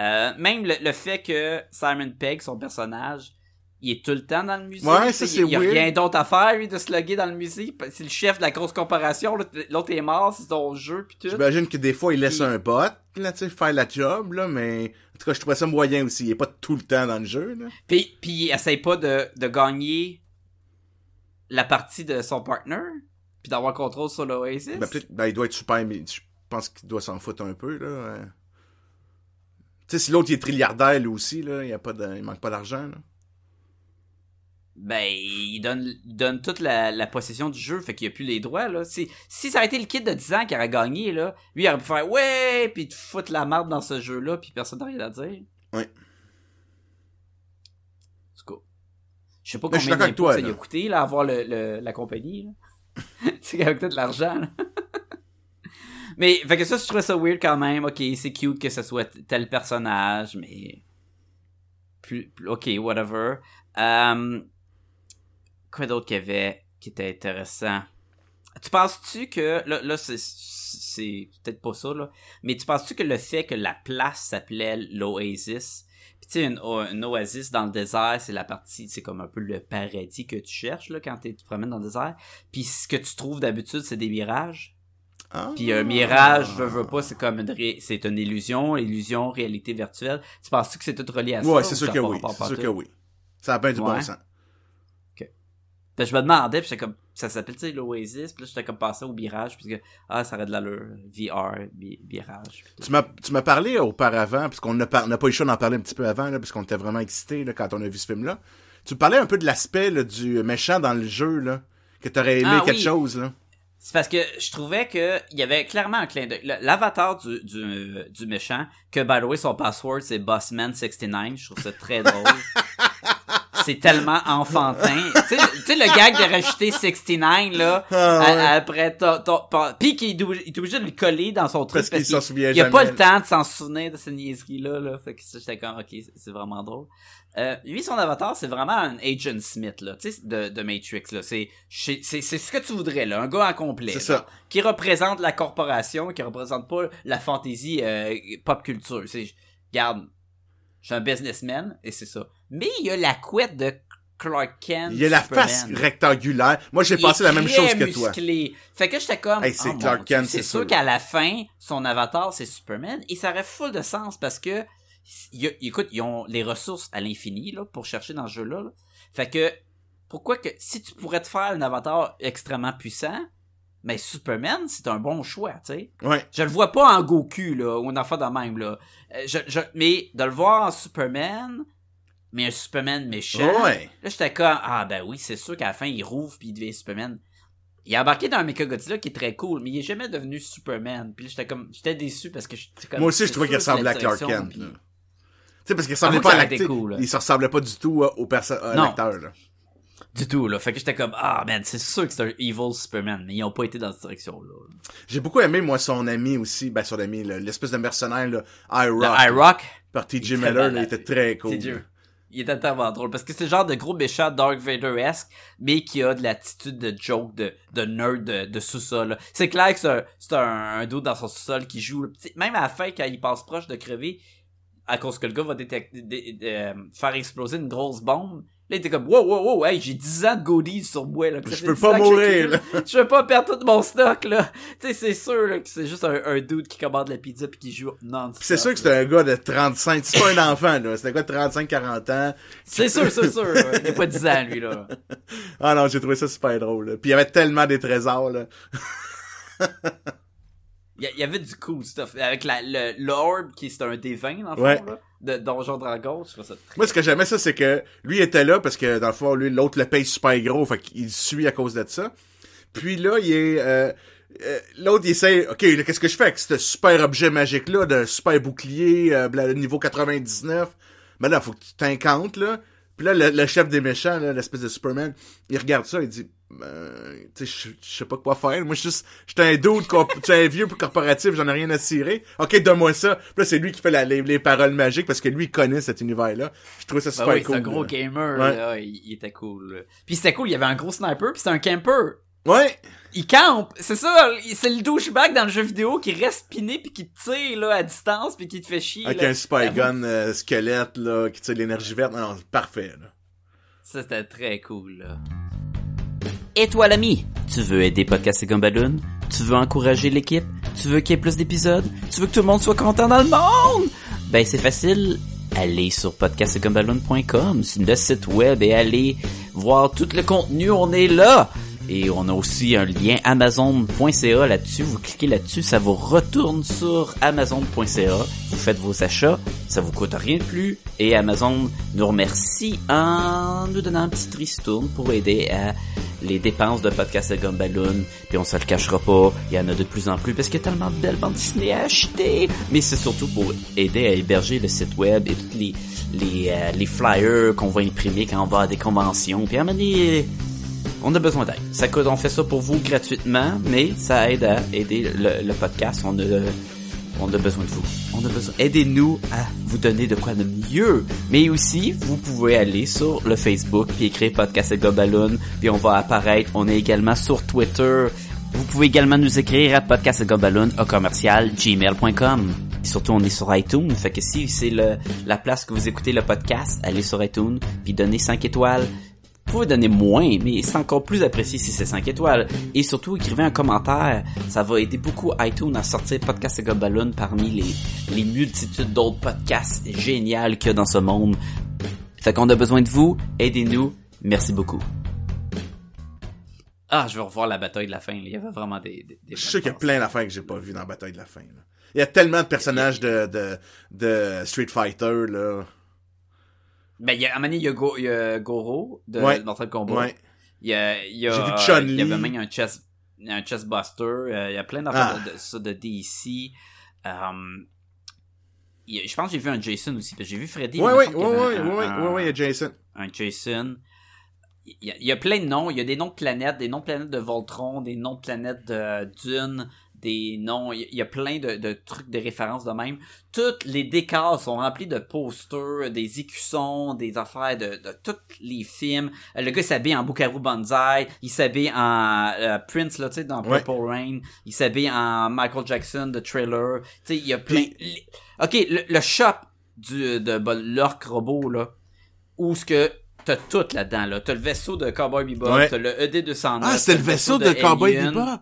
Euh, même le, le fait que Simon Pegg, son personnage, il est tout le temps dans le musée. Ouais, ça, Il y a rien d'autre à faire, lui, de se loguer dans le musée. C'est le chef de la grosse corporation. L'autre est mort, c'est son jeu, pis tout. J'imagine que des fois, il laisse un bot, là, tu sais, faire la job, là, mais, en tout cas, je trouvais ça moyen aussi. Il est pas tout le temps dans le jeu, là. Puis, puis il essaye pas de, de gagner la partie de son partner, puis d'avoir contrôle sur l'Oasis. Ben, peut-être, ben, il doit être super, mais je pense qu'il doit s'en foutre un peu, là. Tu sais, si l'autre, il est trilliardaire, lui aussi, là, il, a pas de, il manque pas d'argent, là. Ben, il donne, il donne toute la, la possession du jeu, fait qu'il a plus les droits, là. Si, si ça aurait été le kid de 10 ans qui aurait gagné, là, lui, il aurait pu faire « Ouais! » puis te foutre la merde dans ce jeu-là, puis personne n'a rien à dire. Ouais. Tout cas, je sais pas Mais suis combien toi, ça lui a coûté, là, avoir le, le- la compagnie, là. c'est avec tout l'argent, là. <laughs> Mais, fait que ça, je trouvais ça weird quand même. Ok, c'est cute que ce soit tel personnage, mais... Plus, ok, whatever. Euh, quoi d'autre qu'il y avait qui était intéressant? Tu penses-tu que... Là, là c'est, peut-être pas ça, là. Mais tu penses-tu que le fait que la place s'appelait l'Oasis... Puis tu sais, une, une oasis dans le désert, c'est la partie... C'est comme un peu le paradis que tu cherches, là, quand tu te promènes dans le désert. Puis ce que tu trouves d'habitude, c'est des mirages? Ah. Puis un mirage, veux, veux pas, c'est comme une, ré- c'est une illusion, illusion, réalité virtuelle. Tu penses-tu que c'est tout relié à ça? Ouais, ou c'est sûr que oui. C'est sûr que oui. Ça a bien du bon sens. Puis je me demandais, puis j'étais comme, ça s'appelle, tu sais, l'Oasis, puis là, j'étais comme passé au Mirage, puis que, ah, ça aurait de l'allure, VR, tout. Tu m'as, tu m'as parlé auparavant, puisqu'on n'a pas, eu le choix d'en parler un petit peu avant, là, parce qu'on était vraiment excités, là, quand on a vu ce film-là. Tu me parlais un peu de l'aspect, du méchant dans le jeu, là, que t'aurais aimé Ah, quelque oui. chose, là. C'est parce que je trouvais que il y avait clairement un clin d'œil. L'avatar du, du, du méchant, que by the way, son password c'est Bossman69, je trouve ça très drôle. <laughs> c'est tellement enfantin. <laughs> tu sais, le gag de rajouter 69, là, Ah, à- ouais. après ton, ton, ton- pis qu'il est obligé de le coller dans son truc Parce qu'il s'en souvient il a pas le temps de s'en souvenir de ces niaiseries-là, là. Fait que ça, j'étais comme, ok, c'est- vraiment drôle. Euh, lui, son avatar, c'est vraiment un Agent Smith, là, tu sais, de, de Matrix, là. C'est, c'est, ce que tu voudrais, là. Un gars en complet. C'est ça. Qui représente la corporation, qui représente pas la fantaisie euh, pop culture. C'est, regarde, je suis un businessman, et c'est ça. Mais il y a la couette de Clark Kent. Il y a la Superman. face rectangulaire. Moi, j'ai pensé la même chose que toi. Fait que j'étais comme, Hey, c'est oh Clark Kent, c'est sûr sûr. qu'à la fin, son avatar, c'est Superman, et ça aurait full de sens parce que, y a- écoute, ils ont les ressources à l'infini, là, pour chercher dans ce jeu-là, là. Fait que, pourquoi que, si tu pourrais te faire un avatar extrêmement puissant, mais Superman, c'est un bon choix, tu sais. Ouais. Je le vois pas en Goku, là, ou une affaire de même, là. Euh, je, je, mais de le voir en Superman, mais un Superman méchant. Ouais. Là, j'étais comme, ah ben oui, c'est sûr qu'à la fin, il rouvre puis il devient Superman. Il a embarqué dans un Mechagodzilla qui est très cool, mais il est jamais devenu Superman. Puis là, j'étais comme, j'étais déçu parce que j'étais comme. Moi aussi, je trouvais qu'il ressemblait à la Clark Kent. puis-. Tu sais, parce qu'il ressemblait Ah, pas à l'acteur. cool, il se ressemblait pas du tout euh, au Non. l'acteur, là. Du tout, là. Fait que j'étais comme, ah man, c'est sûr que c'est un evil Superman, mais ils ont pas été dans cette direction-là. J'ai beaucoup aimé, moi, son ami aussi, ben, son ami, l'espèce de mercenaire, là, I-Rock. IRock, Par T.J. Miller, là, il était très cool. Il était tellement drôle parce que c'est le genre de gros méchant Dark Vader-esque, mais qui a de l'attitude de joke, de, de nerd de, sous-sol. C'est clair que c'est un, c'est dans son sous-sol qui joue. Même à la fin, quand il passe proche de crever, à cause que le gars va détecter, dé- euh, faire exploser une grosse bombe, là, il était comme, wow, wow, wow, hey, j'ai 10 ans de goodies sur moi, là. Je peux 10 pas mourir, Je veux pas perdre tout mon stock, là. Tu sais, c'est sûr, là, que c'est juste un, un dude qui commande la pizza puis qui joue non c'est sûr que c'était un gars de 35, c'est pas un enfant, là. C'était un gars de 35-40 ans? C'est sûr, c'est sûr. Il a pas 10 ans, lui, là. Ah non, j'ai trouvé ça super drôle, là. Puis il y avait tellement des trésors, là. <laughs> Il y, avait du cool stuff. Avec la, le, l'orbe, qui c'est un D20, dans le fond, Ouais. là, de Donjon Dragon. Je ça très... Moi, ce que j'aimais, ça, c'est que lui était là parce que, dans le fond, lui, l'autre le paye super gros, fait qu'il suit à cause de ça. Puis là, il est... euh, euh, l'autre, il essaie... OK, là, qu'est-ce que je fais avec ce super objet magique-là, de super bouclier, euh, niveau 99? Ben là, faut que tu t'incantes, là. Puis là, le, le chef des méchants, là, l'espèce de Superman, il regarde ça, il dit... Ben, tu sais, je- sais pas quoi faire. Moi, je suis juste... J'étais un dude, j'étais un vieux corporatif, j'en ai rien à cirer. OK, donne-moi ça. Puis là, c'est lui qui fait la- les, les paroles magiques parce que lui, il connaît cet univers-là. Je trouve ça Ben super oui, cool. c'est un gros là. gamer, Ouais. là. Il, il était cool. là. Puis c'était cool, il y avait un gros sniper, puis c'était un camper. Ouais! Il campe, c'est ça, c'est le douchebag dans le jeu vidéo qui reste piné puis qui te tire là à distance puis qui te fait chier. Avec là. un super gun euh, squelette, là, qui tire l'énergie verte. Non, c'est parfait, là. Ça c'était très cool là. Et toi l'ami, tu veux aider Podcast et Gumballoon? Tu veux encourager l'équipe? Tu veux qu'il y ait plus d'épisodes? Tu veux que tout le monde soit content dans le monde? Ben c'est facile. Allez sur podcastgumballoon.com, c'est le site web et allez voir tout le contenu, on est là. Et on a aussi un lien amazon.ca là-dessus. Vous cliquez là-dessus, ça vous retourne sur amazon.ca. Vous faites vos achats, ça vous coûte rien de plus. Et Amazon nous remercie en nous donnant un petit tristourne pour aider à les dépenses de Podcast et Gumballoon. Puis on se le cachera pas, il y en a de plus en plus parce qu'il y a tellement de belles bandes dessinées à acheter. Mais c'est surtout pour aider à héberger le site web et tous les, les, euh, les flyers qu'on va imprimer quand on va à des conventions. Puis donné, on a besoin d'aide. Ça coûte, on fait ça pour vous gratuitement, mais ça aide à aider le, le podcast. On a, on a besoin de vous. On a besoin. Aidez-nous à vous donner de quoi de mieux. Mais aussi, vous pouvez aller sur le Facebook puis écrire podcast et Gobaloon, puis on va apparaître. On est également sur Twitter. Vous pouvez également nous écrire à podcastgobaloon au commercial gmail.com. Surtout, on est sur iTunes. Fait que si c'est la place que vous écoutez le podcast, allez sur iTunes puis donnez 5 étoiles. Vous pouvez donner moins, mais c'est encore plus apprécié si c'est 5 étoiles. Et surtout, écrivez un commentaire. Ça va aider beaucoup iTunes à sortir Podcast et Gobaloon parmi les, les multitudes d'autres podcasts géniaux qu'il y a dans ce monde. Fait qu'on a besoin de vous. Aidez-nous. Merci beaucoup. Ah, je vais revoir la bataille de la fin. Il y avait vraiment des... des, des Je sais qu'il y a plein d'affaires que j'ai pas vues dans la bataille de la fin, là. Il y a tellement de personnages de, de, de Street Fighter, là. Ben, il y a, à un moment donné, il y a, Go- il y a Goro de Ouais. Mortal Kombat. Ouais. Il y a, il y a, J'ai vu euh, Chun-Li. Il y avait même un chess, un chessbuster. euh, il y a plein d'affaires Ah. de, de, ça de DC. Um, a- je pense que j'ai vu un Jason aussi. que J'ai vu Freddy. Ouais, un- ouais, ouais, il y a Jason. un Jason. Il y, a, il y a plein de noms. Il y a des noms de planètes, des noms de planètes de Voltron, des noms de planètes de Dune, des noms. Il y a, il y a plein de, de trucs, de références de même. Tous les décors sont remplis de posters, des écussons, des affaires de, de tous les films. Euh, Le gars s'habille en Bukaru Banzai. Il s'habille en euh, Prince, là, tu sais, dans Ouais. Purple Rain. Il s'habille en Michael Jackson, de Trailer. Tu sais, il y a plein. Ok, le, le shop du, de bon, l'orc robot, là, où ce que t'as tout là-dedans, là. T'as le vaisseau de Cowboy Bebop, Ouais. t'as le ED-209. Ah, t'as le vaisseau de Cowboy Alien, Bebop.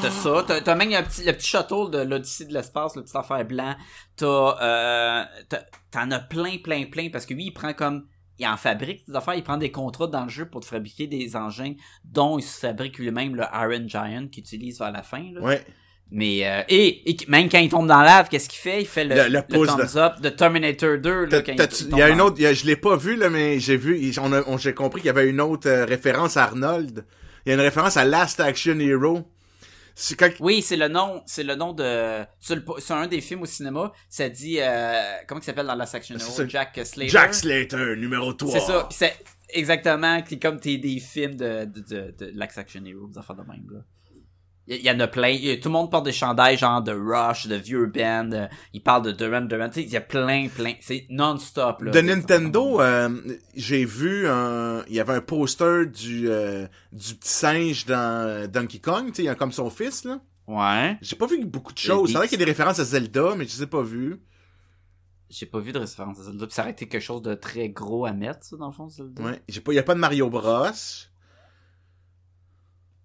T'as ça, t'as même un petit, le petit château de l'Odyssée de l'espace, le petit affaire blanc. T'as, euh, t'as- t'en as plein, plein, plein, parce que lui, il prend comme, il en fabrique des affaires, il prend des contrats dans le jeu pour te fabriquer des engins, dont il se fabrique lui-même le Iron Giant qu'il utilise vers la fin, là. Ouais. Mais euh, et, et même quand il tombe dans la lave, qu'est-ce qu'il fait? Il fait le, Le- le thumbs up de Terminator 2 là, quand il, Il tombe y a une autre, a- je l'ai pas vu là, mais j'ai vu, on, j'ai compris qu'il y avait une autre euh, référence à Arnold. Il y a une référence à Last Action Hero. C'est quand, Oui, c'est le nom, c'est le nom de sur un des films au cinéma, ça dit euh, comment il s'appelle dans la section C'est Hero? ça. Jack Slater. Jack Slater, numéro 3. C'est ça, c'est exactement c'est comme t'es des films de de de, de Lax Action Hero, des affaires de même là. Il y, y en a plein, y a- tout le monde porte des chandails genre de Rush, de vieux band, euh, il parle de Duran Duran, il y a plein plein, c'est non-stop là. De Nintendo, euh, j'ai vu un, il y avait un poster du, euh, du petit singe dans Donkey Kong, tu sais, il a comme son fils, là. Ouais. J'ai pas vu beaucoup de choses. C'est vrai qu'il y a des références à Zelda, mais je les ai pas vues. J'ai pas vu de référence à Zelda, pis ça aurait été quelque chose de très gros à mettre ça dans le fond Zelda. Ouais. J'ai pas, il y a pas de Mario Bros.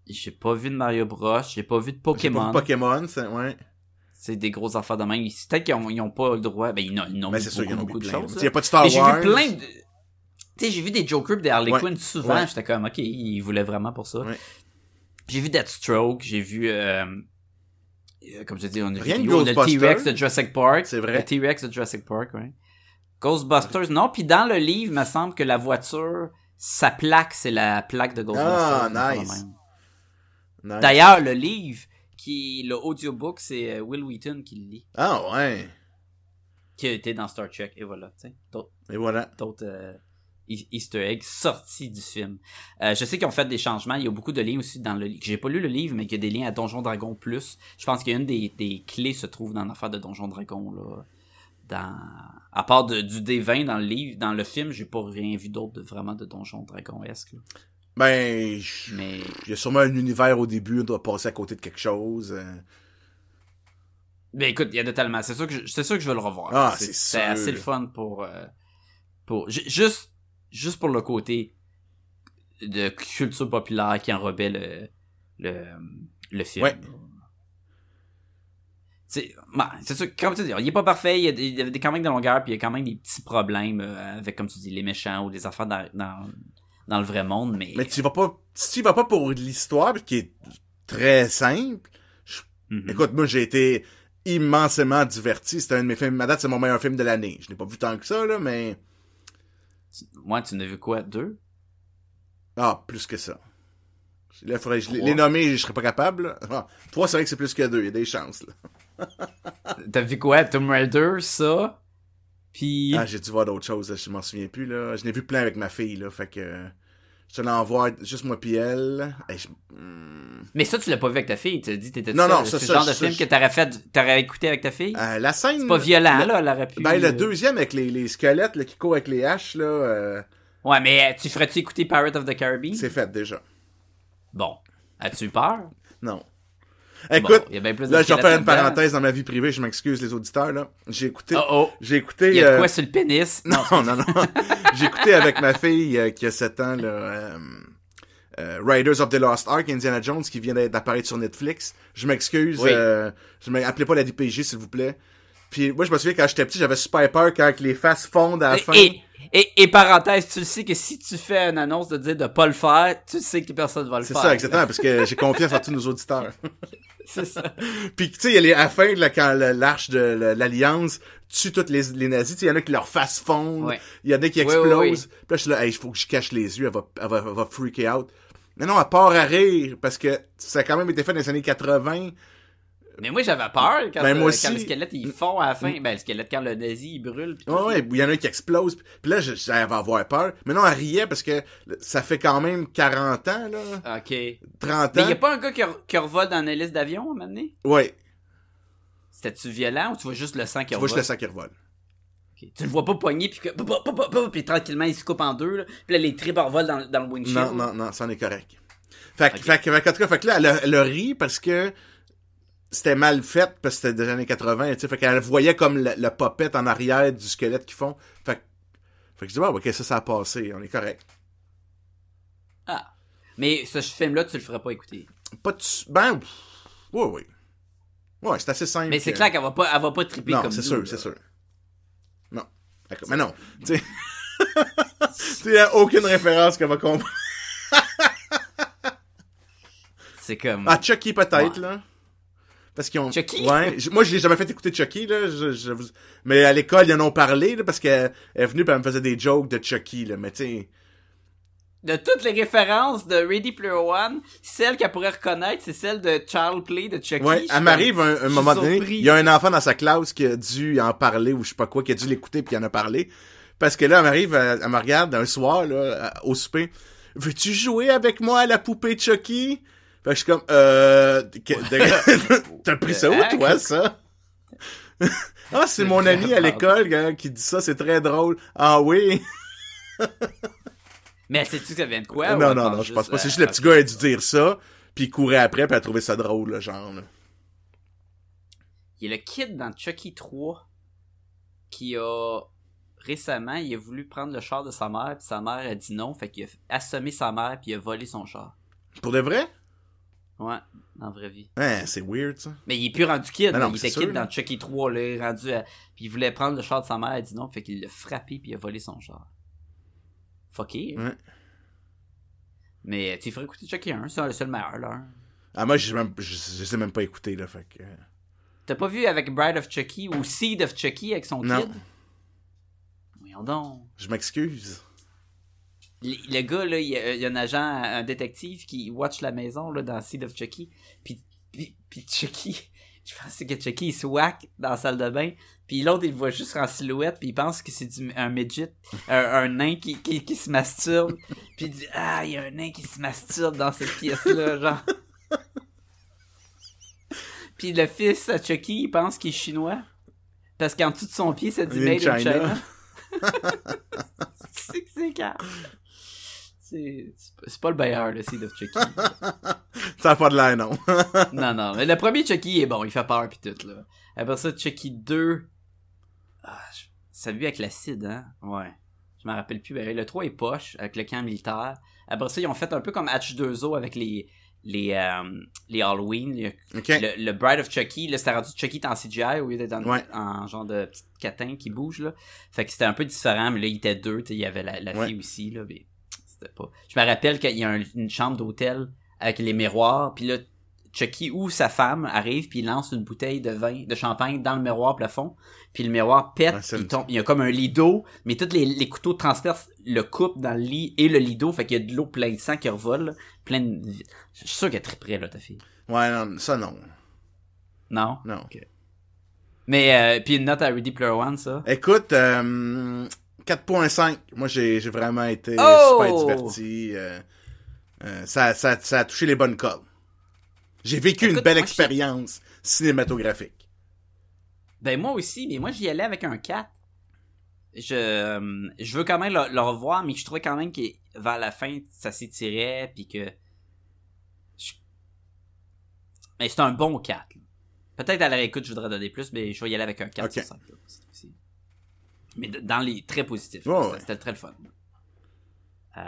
J'ai pas vu de Mario Bros, j'ai pas vu de J'ai pas Pokémon. vu Pokémon, c'est, ouais. C'est des grosses affaires de même. Peut-être qu'ils ont, ils ont pas le droit. Ben, ils ont, ils ont Mais mis c'est sûr, il y en a beaucoup, beaucoup de choses. Il y a pas de Star Mais j'ai Wars. vu plein de... Tu sais, j'ai vu des Joker des Harley Ouais. Quinn souvent. Ouais. J'étais comme, ok, ils voulaient vraiment pour ça. Ouais. J'ai vu Deathstroke, j'ai vu... Euh... euh, Comme je dis, on a Rien vu le. T-Rex de Jurassic Park. C'est vrai. Le T-Rex de Jurassic Park, ouais. Ghostbusters, non. Puis dans le livre, il me semble que la voiture, sa plaque, c'est la plaque de Ghostbusters. Ah, nice. Nice. D'ailleurs, le livre, qui le audiobook, c'est euh, Will Wheaton qui le lit. Ah, ouais. qui a été dans Star Trek et voilà Et voilà. d'autres euh, e- Easter eggs sortis du film Euh, je sais qu'ils ont fait des changements il y a beaucoup de liens aussi dans le livre j'ai pas lu le livre mais qu'il y a des liens à Donjon Dragon plus je pense qu'une des, des clés se trouve dans l'affaire de Donjon Dragon là dans à part de- du D20 dans le livre dans le film j'ai pas rien vu d'autre de vraiment de Donjon Dragon esque Ben, je- mais il y a sûrement un univers au début, on doit passer à côté de quelque chose. euh. Ben écoute, il y a de tellement. C'est sûr que je, c'est sûr que je veux le revoir. Ah, c'est c'est assez le fun pour euh, pour ju- juste juste pour le côté de culture populaire qui enrobait le le le film. Ouais. C'est ben, c'est sûr, comme tu dis, il est pas parfait, il y a, des- il y a quand même des longueurs, puis il y a quand même des petits problèmes euh, avec comme tu dis les méchants ou des affaires dans dans, dans le vrai monde, mais, Mais tu vas pas, si tu vas pas pour l'histoire, qui est très simple. Mhm. Écoute, moi, j'ai été immensément diverti. C'était un de mes films. Ma date, c'est mon meilleur film de l'année. Je n'ai pas vu tant que ça, là, mais. Moi, tu n'as vu quoi deux? Ah, plus que ça. Là, faudrait, je, les- nommer, je serais pas capable. Ah, trois, c'est vrai que c'est plus que deux. Il y a des chances, là. T'as vu quoi? Tomb Raider, ça, puis Ah, j'ai dû voir d'autres choses, je m'en souviens plus, là. Je n'ai vu plein avec ma fille, là. Fait que. Je te l'envoie juste moi pis elle. Hey, je- hmm. Mais ça, tu l'as pas vu avec ta fille. Tu as dit, t'étais Non, non, C'est ça, ça, genre de film je- que t'aurais fait, t'aurais écouté avec ta fille? Euh, la scène. c'est pas violent, le- là, elle aurait pu. Ben, le deuxième avec les, les squelettes, là, qui courent avec les haches, là, euh, Ouais, mais euh, tu ferais-tu écouter Pirate of the Caribbean? c'est fait déjà. Bon. As-tu eu peur? Non. Écoute, il y a bien plus de là, je vais faire une parenthèse dans ma vie privée, je m'excuse les auditeurs, là. J'ai écouté, Oh oh. j'ai écouté, Il y a de euh, quoi sur le pénis? <laughs> non, non, non. <laughs> j'ai écouté avec ma fille, euh, qui a 7 ans, là, euh, euh, Riders of the Lost Ark, Indiana Jones, qui vient d'apparaître sur Netflix. Je m'excuse, Oui. euh, je m'appelez pas la DPJ, s'il vous plaît. Puis, moi, je me souviens, quand j'étais petit, j'avais super peur quand les faces fondent à la fin. Et, et, et parenthèse, tu le sais que si tu fais une annonce de dire de pas le faire, tu sais que personne va le C'est faire. ça, exactement, parce que j'ai confiance en tous nos auditeurs. <laughs> C'est ça. Puis tu sais, il y a les- à la fin, là, quand l'arche de l'Alliance tue tous les, les nazis, il y en a qui leur face fondent, Ouais. il y en a qui explosent. ouais. Puis là, je suis là, hey, il faut que je cache les yeux, elle va, elle va, elle va freaker out. Mais non, elle part à rire, parce que ça a quand même été fait dans les années 80. Mais moi, j'avais peur quand, Ben, moi quand le squelette, il fond à la fin. Ben, le squelette, quand le nazi, il brûle. pis tout. Ouais, ouais, il y en a un qui explose. Puis là, va avoir peur. Mais non, elle riait parce que ça fait quand même 40 ans, là. OK. Mais 30 y ans. a pas un gars qui, qui revole dans une hélice d'avion, à un moment donné? Ouais, C'était-tu violent ou tu vois juste le sang qui tu vois revole? juste le sang qui revole. Ok. Tu le vois pas poigner, puis puis tranquillement, il se coupe en deux, là. Puis là, les tripes revolent dans, dans le windshield. Non, non, non, ça en est correct. Fait, que- fait, fait en tout cas, fait que là, elle, a- elle a ri parce que c'était mal fait, parce que c'était des années 80, tu sais, fait qu'elle voyait comme le, le popette en arrière du squelette qu'ils font. Fait, que- fait que je dis, bon, ok, ça, ça a passé, on est correct. Ah. Mais ce film-là, tu le ferais pas écouter. Pas de... Ben, pff, oui, oui. Ouais, c'est assez simple. Mais c'est clair qu'elle va pas, elle va pas triper Non, comme c'est sûr, c'est sûr. Non. D'accord. Mais non, <laughs> tu sais... <laughs> tu sais, aucune référence qu'elle va comprendre. C'est comme... Ah, Chucky peut-être, Ouais. là. Parce qu'ils ont. Chucky? Ouais. Moi, je l'ai jamais fait écouter Chucky, là. Je, je vous- Mais à l'école, ils en ont parlé, là, parce qu'elle elle est venue pis elle me faisait des jokes de Chucky, là. Mais tu. De toutes les références de Ready Player One, celle qu'elle pourrait reconnaître, c'est celle de Child Play de Chucky. Ouais, elle m'arrive un, un moment donné. Il y a un enfant dans sa classe qui a dû en parler ou je sais pas quoi, qui a dû l'écouter puis qui en a parlé. Parce que là, elle m'arrive, elle, elle me regarde un soir, là, au souper. Veux-tu jouer avec moi à la poupée Chucky? Fait que je suis comme, euh, <laughs> t'as pris ça où, toi, ça? <laughs> ah, c'est mon ami à l'école hein, qui dit ça, c'est très drôle. Ah oui? <laughs> Mais sais-tu que ça vient de quoi? non, non, non, je pense pas. C'est juste le petit gars a dû dire ça, puis il courait après, puis a trouvé ça drôle, là, genre. Il y a le kid dans Chucky 3 qui a récemment, il a voulu prendre le char de sa mère, puis sa mère a dit non, fait qu'il a assommé sa mère, puis il a volé son char. Pour de vrai? Ouais, dans la vraie vie. Hein, c'est weird, ça. Mais il est plus rendu kid, non, il était sûr, kid là. dans Chucky 3, là, il est rendu à... Puis il voulait prendre le char de sa mère, elle dit non, fait qu'il l'a frappé, puis il a volé son char. Fucké. hein. Ouais. Mais tu ferais écouter Chucky 1, c'est c'est le meilleur, là. Ah, moi, même, je, je sais même pas écouter, là, fait que... T'as pas vu avec Bride of Chucky ou Seed of Chucky avec son Non. kid? Voyons donc. Je m'excuse. Le, gars, là, il y, a, un agent, un détective qui watch la maison là, dans Seed of Chucky. Puis, puis, puis Chucky, <laughs> je pensais que Chucky il se whack dans la salle de bain. Puis l'autre, il le voit juste en silhouette. Puis il pense que c'est du- un midget, <laughs> un, un nain qui, qui, qui se masturbe. Puis il dit Ah, il y a un nain qui se masturbe dans cette pièce-là, <laughs> genre. Puis le fils à Chucky, il pense qu'il est chinois. Parce qu'en dessous de son pied, ça dit Made in in China. C'est que c'est. C'est pas- le meilleur, le Seed of Chucky. <laughs> Ça a pas de l'air, non. <laughs> non, non. Mais le premier Chucky est bon, il fait peur pis tout, là. Après ça, Chucky 2. Ah, ça lui avec l'acide, hein? Ouais. Je m'en rappelle plus. Ben, le 3 est poche, avec le camp militaire. Après ça, ils ont fait un peu comme H2O avec les, les, euh, les Halloween. Le, le Bride of Chucky, là, c'était rendu Chucky en CGI au lieu d'être en, Ouais. en genre de petite catin qui bouge, là. Fait que c'était un peu différent, mais là, il était deux, il y avait la, la Ouais. fille aussi, là, mais c'était pas... Je me rappelle qu'il y a un- une chambre d'hôtel avec les miroirs, puis là, Chucky ou sa femme arrive, puis il lance une bouteille de vin, de champagne dans le miroir plafond, puis le miroir pète, il tombe, il y a comme un lit d'eau, mais tous les, les couteaux transpercent le couple dans le lit et le lit d'eau, fait qu'il y a de l'eau plein de sang qui revole, plein de... Je suis sûr qu'elle est très près, là, ta fille. Ouais, non, ça, non. Non? Non. Mais, euh, puis une note à Ready Player One, ça? Écoute, euh, 4.5. Moi, j'ai vraiment été Oh! super diverti. euh, euh, ça, ça, ça a touché les bonnes cordes. J'ai vécu une belle expérience cinématographique. Ben, moi aussi, mais moi, j'y allais avec un 4. Je, euh, je veux quand même le, le revoir, mais je trouvais quand même que vers la fin, ça s'étirait, puis que... je- Mais c'est un bon 4. là. Peut-être à la réécoute, je voudrais donner plus, mais je vais y aller avec un 4 Ok. sur 5. Mais dans les très positifs. Ouais. C'était très le fun. Euh,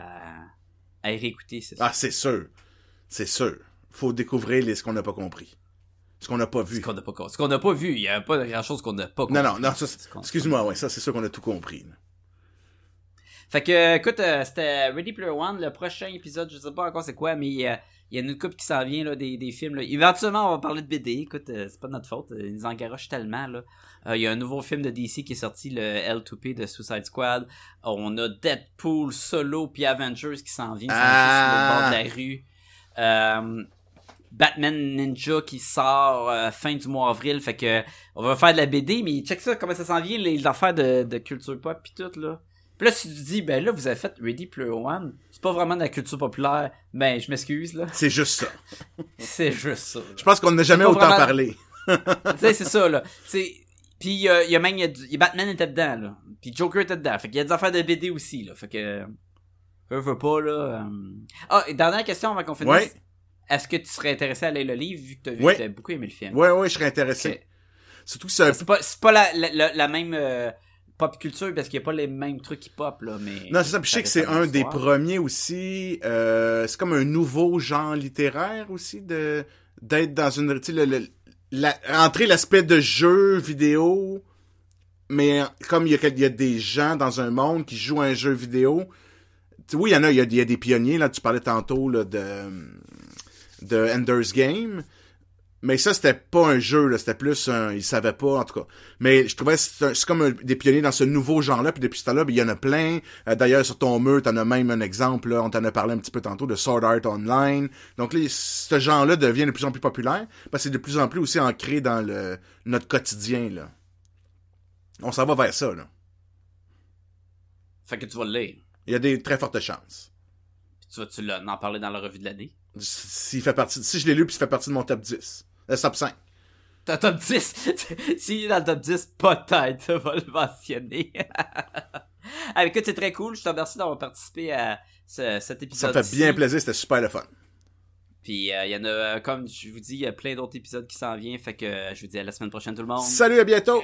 à y réécouter, c'est Ah, c'est sûr. C'est sûr. Faut découvrir les, ce qu'on n'a pas compris. Ce qu'on n'a pas vu. Ce qu'on n'a pas, vu, il y a pas grand chose qu'on n'a pas compris. Non, non, non, excuse-moi, ouais, ça, c'est sûr qu'on a tout compris. là. Fait que, écoute, euh, c'était Ready Player One. Le prochain épisode, je sais pas encore c'est quoi, mais euh, il y a une coupe qui s'en vient, là, des, des films. Là. Éventuellement, on va parler de BD. Écoute, euh, c'est pas de notre faute. euh, Ils en garochent tellement, là. Euh, Il y a un nouveau film de DC qui est sorti, le L2P de Suicide Squad. On a Deadpool, Solo, puis Avengers qui s'en vient. Ah! sur le bord de la rue. Euh, Batman Ninja qui sort euh, fin du mois avril. Fait que on va faire de la BD, mais check ça, comment ça s'en vient, les affaires de, de culture pop pis tout, là. Puis là, si tu dis, ben là, vous avez fait Ready Player One, c'est pas vraiment de la culture populaire, ben je m'excuse, là. C'est juste ça. <laughs> C'est juste ça. Je pense qu'on n'a jamais autant vraiment- parlé. <laughs> tu sais, c'est ça, là. C'est... Puis il y a, il y a même, y a du- Batman était dedans, là. Puis Joker était dedans. Fait qu'il y a des affaires de BD aussi, là. Fait que... Veux, veux pas, là. euh. Ah, et dernière question avant qu'on finisse. Ouais. Est-ce que tu serais intéressé à lire le livre, vu que t'as vu Ouais. beaucoup aimé le film? Ouais, ouais, je serais intéressé. Ok. Surtout que c'est un C'est pas, c'est pas la, la, la- la même euh, pop culture parce qu'il n'y a pas les mêmes trucs qui pop là, mais. Non, c'est ça. Puis je sais que c'est un des premiers aussi. euh, c'est comme un nouveau genre littéraire aussi de d'être dans une. Tu sais, le, le- la- entrer l'aspect de jeu vidéo, mais comme il y, a, il y a des gens dans un monde qui jouent à un jeu vidéo. Oui, il y en a, il y a, il y a des pionniers, là, tu parlais tantôt là, de, de Ender's Game. Mais ça, c'était pas un jeu, là, c'était plus un... Ils savaient pas, en tout cas. Mais je trouvais que c'est comme un- des pionniers dans ce nouveau genre-là, puis depuis ce temps-là, ben, il y en a plein. Euh, D'ailleurs, sur ton mur, t'en as même un exemple, là, on t'en a parlé un petit peu tantôt, de Sword Art Online. Donc là, ce genre-là devient de plus en plus populaire, parce que c'est de plus en plus aussi ancré dans le notre quotidien, là. On s'en va vers ça, là. Fait que tu vas le lire. Il y a des très fortes chances. Puis tu vas-tu en parler dans la revue de l'année? S'il fait partie, si je l'ai lu, puis il fait partie de mon top 10. Le top 5. T'as top 10. <laughs> S'il est dans le top 10, peut-être, ça <laughs> va le mentionner. <laughs> ah, écoute, c'est très cool. Je te remercie d'avoir participé à ce- cet Ça épisode. me fait bien plaisir, c'était super le fun. Puis euh, il y en a, euh, comme je vous dis, il y a plein d'autres épisodes qui s'en viennent. Fait que euh, je vous dis à la semaine prochaine, tout le monde. Salut, à bientôt!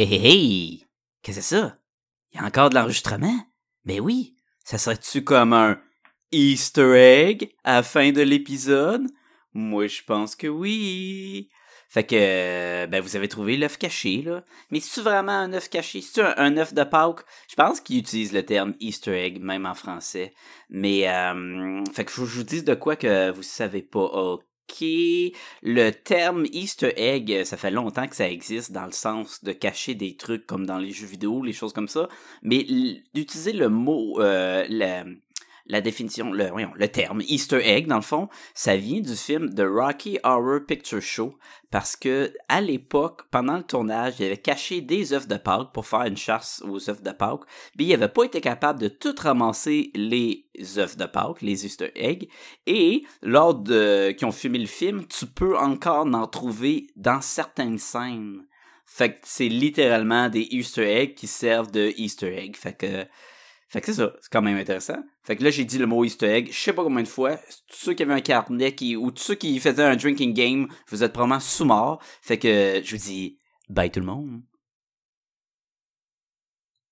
Hé hé hé! Qu'est-ce que c'est ça? Il y a encore de l'enregistrement? Ben oui! Ça serait-tu comme un Easter egg à la fin de l'épisode? Moi, je pense que oui! Fait que, ben, vous avez trouvé l'œuf caché, là. Mais c'est-tu vraiment un œuf caché? C'est-tu un, un œuf de Pâques? Je pense qu'ils utilisent le terme Easter egg, même en français. Mais, euh, fait que je vous dise de quoi que vous savez pas. Le terme Easter egg, ça fait longtemps que ça existe dans le sens de cacher des trucs comme dans les jeux vidéo, les choses comme ça. Mais d'utiliser le mot, euh, la, la définition, le, terme Easter egg, dans le fond, ça vient du film The Rocky Horror Picture Show parce que à l'époque, pendant le tournage, il avait caché des œufs de Pâques pour faire une chasse aux œufs de Pâques, mais il avait pas été capable de tout ramasser les œufs de Pâques, les Easter eggs, et lors de ont filmé le film, tu peux encore en trouver dans certaines scènes. Fait que c'est littéralement des Easter eggs qui servent de Easter egg. Fait que fait que c'est ça, c'est quand même intéressant. Fait que là, j'ai dit le mot easter egg, je sais pas combien de fois. Tous ceux qui avaient un carnet ou tous ceux qui faisaient un drinking game, vous êtes probablement sous-morts. Fait que je vous dis, bye tout le monde.